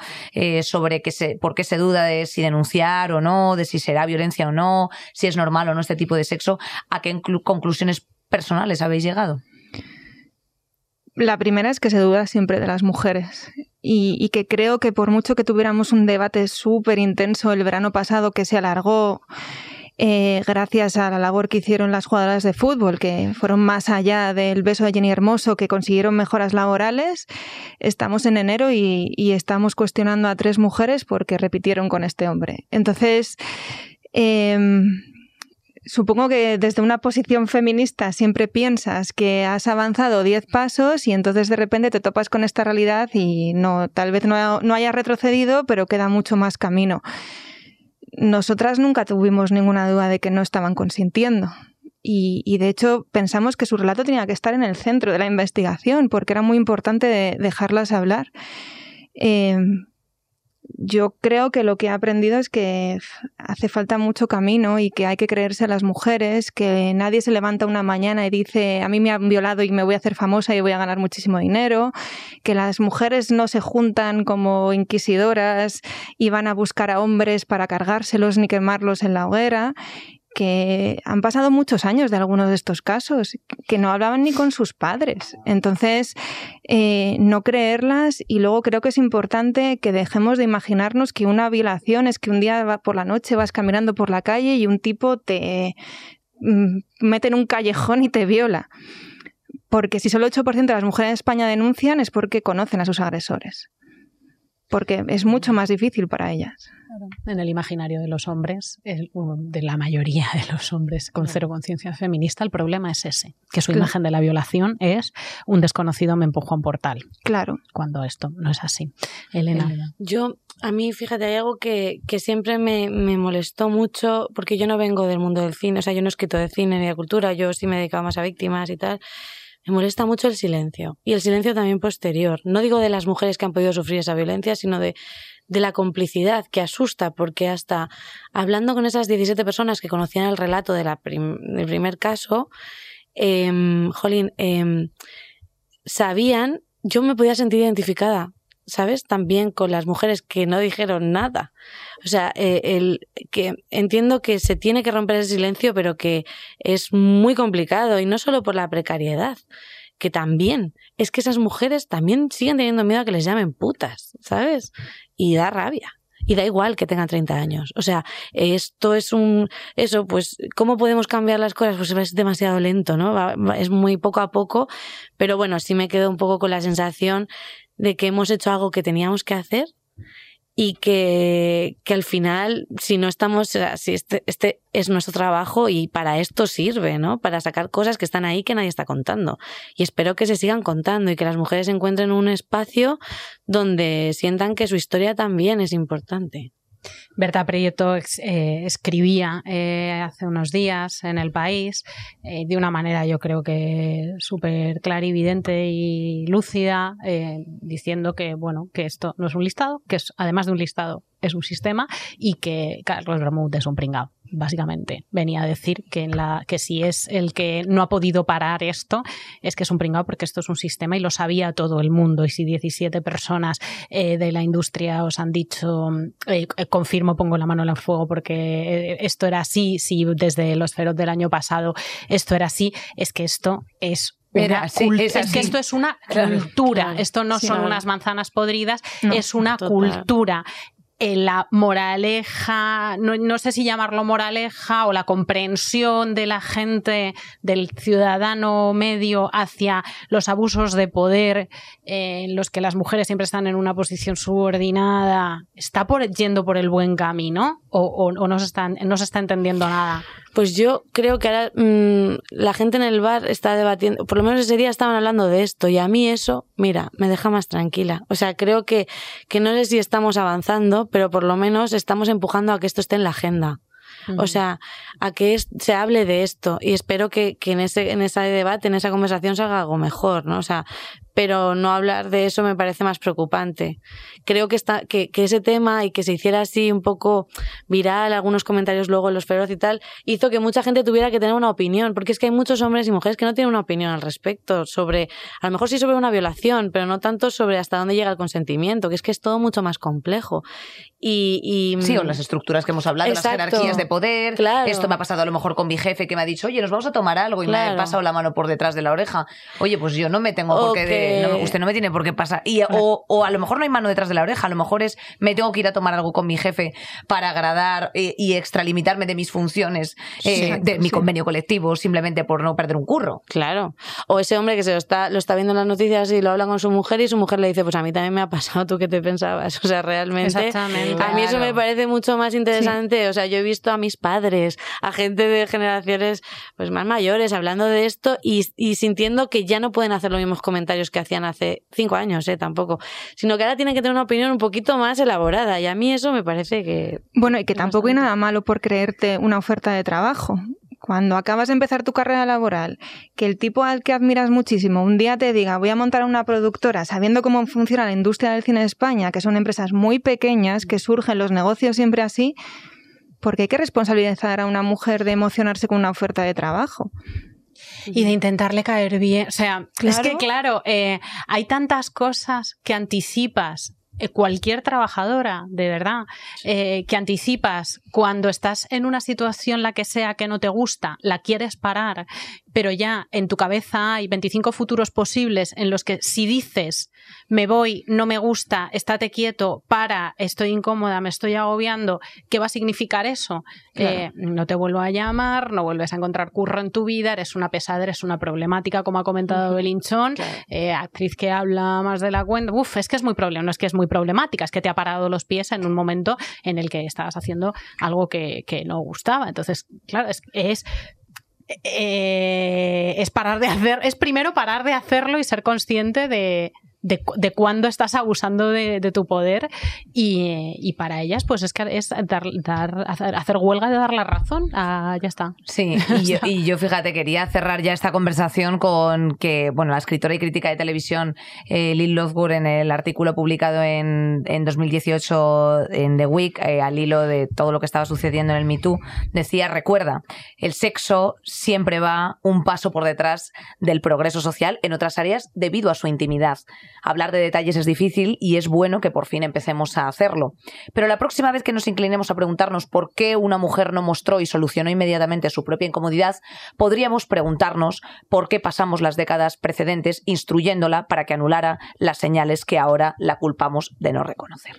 [SPEAKER 2] sobre que se, por qué se duda de si denunciar o no, de si será violencia o no, si es normal o no este tipo de sexo, ¿a qué conclusiones personales habéis llegado?
[SPEAKER 7] La primera es que se duda siempre de las mujeres y, que creo que por mucho que tuviéramos un debate súper intenso el verano pasado que se alargó eh, gracias a la labor que hicieron las jugadoras de fútbol, que fueron más allá del beso de Jenny Hermoso, que consiguieron mejoras laborales, estamos en enero y, estamos cuestionando a tres mujeres porque repitieron con este hombre. Entonces, em, supongo que desde una posición feminista siempre piensas que has avanzado 10 pasos y entonces de repente te topas con esta realidad y no, tal vez no, no retrocedido, pero queda mucho más camino. Nosotras nunca tuvimos ninguna duda de que no estaban consintiendo. Y, de hecho pensamos que su relato tenía que estar en el centro de la investigación porque era muy importante dejarlas hablar. Eh, yo creo que lo que he aprendido es que hace falta mucho camino y que hay que creerse a las mujeres, que nadie se levanta una mañana y dice, a mí me han violado y me voy a hacer famosa y voy a ganar muchísimo dinero, que las mujeres no se juntan como inquisidoras y van a buscar a hombres para cargárselos ni quemarlos en la hoguera que han pasado muchos años de algunos de estos casos, que no hablaban ni con sus padres. Entonces, eh, no creerlas y luego creo que es importante que dejemos de imaginarnos que una violación es que un día por la noche vas caminando por la calle y un tipo te mm, mete en un callejón y te viola. Porque si solo el 8% de las mujeres en España denuncian es porque conocen a sus agresores. Porque es mucho más difícil para ellas.
[SPEAKER 1] En el imaginario de los hombres, de la mayoría de los hombres con cero conciencia feminista, el problema es ese, que su imagen de la violación es un desconocido me empujó a un portal.
[SPEAKER 7] Claro.
[SPEAKER 1] Cuando esto no es así. Elena.
[SPEAKER 5] Yo, a mí, fíjate, hay algo que, siempre me, me, molestó mucho, porque yo no vengo del mundo del cine, o sea, yo no he escrito de cine ni de cultura, yo sí me dedicaba más a víctimas y tal. Me molesta mucho el silencio. Y el silencio también posterior. No digo de las mujeres que han podido sufrir esa violencia, sino de de la complicidad que asusta, porque hasta hablando con esas 17 personas que conocían el relato de la del primer caso, eh, jolín, em, sabían, yo me podía sentir identificada, ¿sabes? También con las mujeres que no dijeron nada. O sea, eh, el, que entiendo que se tiene que romper el silencio, pero que es muy complicado y no solo por la precariedad, que también es que esas mujeres también siguen teniendo miedo a que les llamen putas, ¿sabes? y da rabia. Y da igual que tengan 30 años. O sea, esto es un. Eso, pues, ¿cómo podemos cambiar las cosas? Pues es demasiado lento, ¿no? es muy poco a poco. Pero bueno, sí me quedo un poco con la sensación de que hemos hecho algo que teníamos que hacer y que, que al final, si no estamos, si este, este es nuestro trabajo y para esto sirve, ¿no? Para sacar cosas que están ahí que nadie está contando. Y espero que se sigan contando y que las mujeres encuentren un espacio donde sientan que su historia también es importante.
[SPEAKER 1] Berta Prieto eh, escribía eh, hace unos días en El País eh, de una manera yo creo que súper clarividente y lúcida, diciendo que bueno que esto no es un listado, que es además de un listado es un sistema y que Carlos Bermúdez es un pringao básicamente. Venía a decir que, en la, que si es el que no ha podido parar esto, es que es un pringao porque esto es un sistema y lo sabía todo el mundo. Y si 17 personas eh, de la industria os han dicho, eh, eh, confirmo, pongo la mano en el fuego porque esto era así, si desde los feroz del año pasado esto era así, es que esto es es, que esto es una cultura, esto no son unas manzanas podridas, es una cultura la moraleja, no, sé si llamarlo moraleja o la comprensión de la gente, del ciudadano medio hacia los abusos de poder eh, en los que las mujeres siempre están en una posición subordinada, ¿está por, yendo por el buen camino o, no, se está, no se está entendiendo nada?
[SPEAKER 5] Pues yo creo que ahora mm, la gente en el bar está debatiendo, por lo menos ese día estaban hablando de esto y a mí eso, mira, me deja más tranquila. O sea, creo que, que no sé si estamos avanzando, pero por lo menos estamos empujando a que esto esté en la agenda. O sea, a que se hable de esto y espero que, que en ese en ese debate, en esa conversación salga algo mejor, ¿no? O sea, pero no hablar de eso me parece más preocupante. Creo que, está, que, que, ese tema y que se hiciera así un poco viral, algunos comentarios luego en los feroz y tal, hizo que mucha gente tuviera que tener una opinión, porque es que hay muchos hombres y mujeres que no tienen una opinión al respecto sobre, a lo mejor sí sobre una violación, pero no tanto sobre hasta dónde llega el consentimiento, que es que es todo mucho más complejo. Y, y
[SPEAKER 2] sí, o las estructuras que hemos hablado, las jerarquías de poder.
[SPEAKER 5] Claro.
[SPEAKER 2] Esto me ha pasado a lo mejor con mi jefe que me ha dicho, oye, nos vamos a tomar algo y me ha pasado la mano por detrás de la oreja. Oye, pues yo no me tengo por qué usted no me tiene por qué pasar. Y, o, a lo mejor no hay mano detrás de la oreja, a lo mejor es me tengo que ir a tomar algo con mi jefe para agradar eh, y extralimitarme de mis funciones, eh, de mi convenio colectivo, simplemente por no perder un curro.
[SPEAKER 5] Claro. O ese hombre que se lo está, lo está viendo en las noticias y lo habla con su mujer y su mujer le dice, pues a mí también me ha pasado, ¿tú qué te pensabas? O sea, realmente. A mí eso me parece mucho más interesante. O sea, yo he visto a mis padres, a gente de generaciones pues más mayores hablando de esto y, y sintiendo que ya no pueden hacer los mismos comentarios que hacían hace cinco años, ¿eh? Tampoco. Sino que ahora tienen que tener una opinión un poquito más elaborada. Y a mí eso me parece que.
[SPEAKER 7] Bueno, y que tampoco hay nada malo por creerte una oferta de trabajo cuando acabas de empezar tu carrera laboral, que el tipo al que admiras muchísimo un día te diga voy a montar una productora sabiendo cómo funciona la industria del cine de España, que son empresas muy pequeñas, que surgen los negocios siempre así, porque hay que responsabilizar a una mujer de emocionarse con una oferta de trabajo.
[SPEAKER 1] Y de intentarle caer bien. O sea, es que claro, eh, hay tantas cosas que anticipas eh, cualquier trabajadora, de verdad, eh, que anticipas cuando estás en una situación la que sea que no te gusta, la quieres parar, pero ya en tu cabeza hay 25 futuros posibles en los que si dices me voy, no me gusta, estate quieto, para, estoy incómoda, me estoy agobiando, ¿qué va a significar eso? Eh, no te vuelvo a llamar, no vuelves a encontrar curro en tu vida, eres una pesada, eres una problemática, como ha comentado Belinchón, eh, actriz que habla más de la cuenta. Uf, es que es muy problema, no es que es muy problemática, es que te ha parado los pies en un momento en el que estabas haciendo algo que, no gustaba. Entonces, claro, es eh, es parar de hacer, es primero parar de hacerlo y ser consciente de, de, de cuándo estás abusando de, tu poder y, para ellas pues es que es dar, dar, hacer huelga de dar la razón ah, ya está.
[SPEAKER 2] Sí y yo, fíjate quería cerrar ya esta conversación con que bueno la escritora y crítica de televisión eh, Lynn Lothgood en el artículo publicado en, en 2018 en The Week eh, al hilo de todo lo que estaba sucediendo en el Me Too decía recuerda el sexo siempre va un paso por detrás del progreso social en otras áreas debido a su intimidad Hablar de detalles es difícil y es bueno que por fin empecemos a hacerlo. Pero la próxima vez que nos inclinemos a preguntarnos por qué una mujer no mostró y solucionó inmediatamente su propia incomodidad, podríamos preguntarnos por qué pasamos las décadas precedentes instruyéndola para que anulara las señales que ahora la culpamos de no reconocer.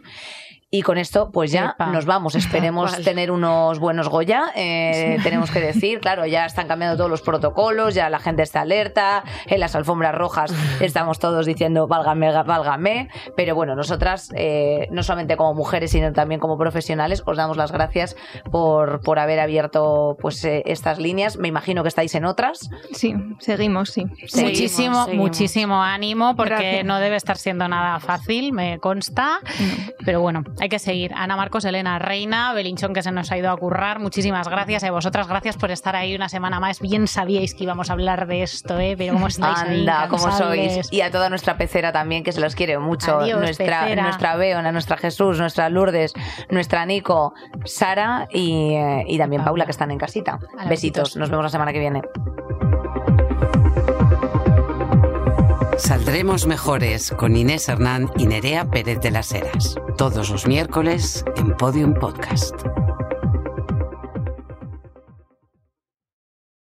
[SPEAKER 2] Y con esto, pues ya nos vamos. Esperemos tener unos buenos Goya. Eh, tenemos que decir, claro, ya están cambiando todos los protocolos, ya la gente está alerta. En las alfombras rojas estamos todos diciendo, válgame, válgame. Pero bueno, nosotras, eh, no solamente como mujeres, sino también como profesionales, os damos las gracias por, por haber abierto pues eh, estas líneas. Me imagino que estáis en otras.
[SPEAKER 7] Sí, seguimos, sí.
[SPEAKER 1] muchísimo, muchísimo ánimo, porque no debe estar siendo nada fácil, me consta. Pero bueno, hay que seguir. Ana Marcos, Elena Reina, Belinchón que se nos ha ido a currar. Muchísimas gracias a vosotras. Gracias por estar ahí una semana más. Bien sabíais que íbamos a hablar de esto, ¿eh? Pero cómo estáis
[SPEAKER 2] Anda, cómo sois. Y a toda nuestra pecera también, que se los quiere mucho. nuestra, nuestra Beona, nuestra Jesús, nuestra Lourdes, nuestra Nico, Sara y, eh, y también Paula, que están en casita. Besitos. Nos vemos la semana que viene.
[SPEAKER 3] Saldremos mejores con Inés Hernán y Nerea Pérez de las Heras. Todos los miércoles en Podium Podcast.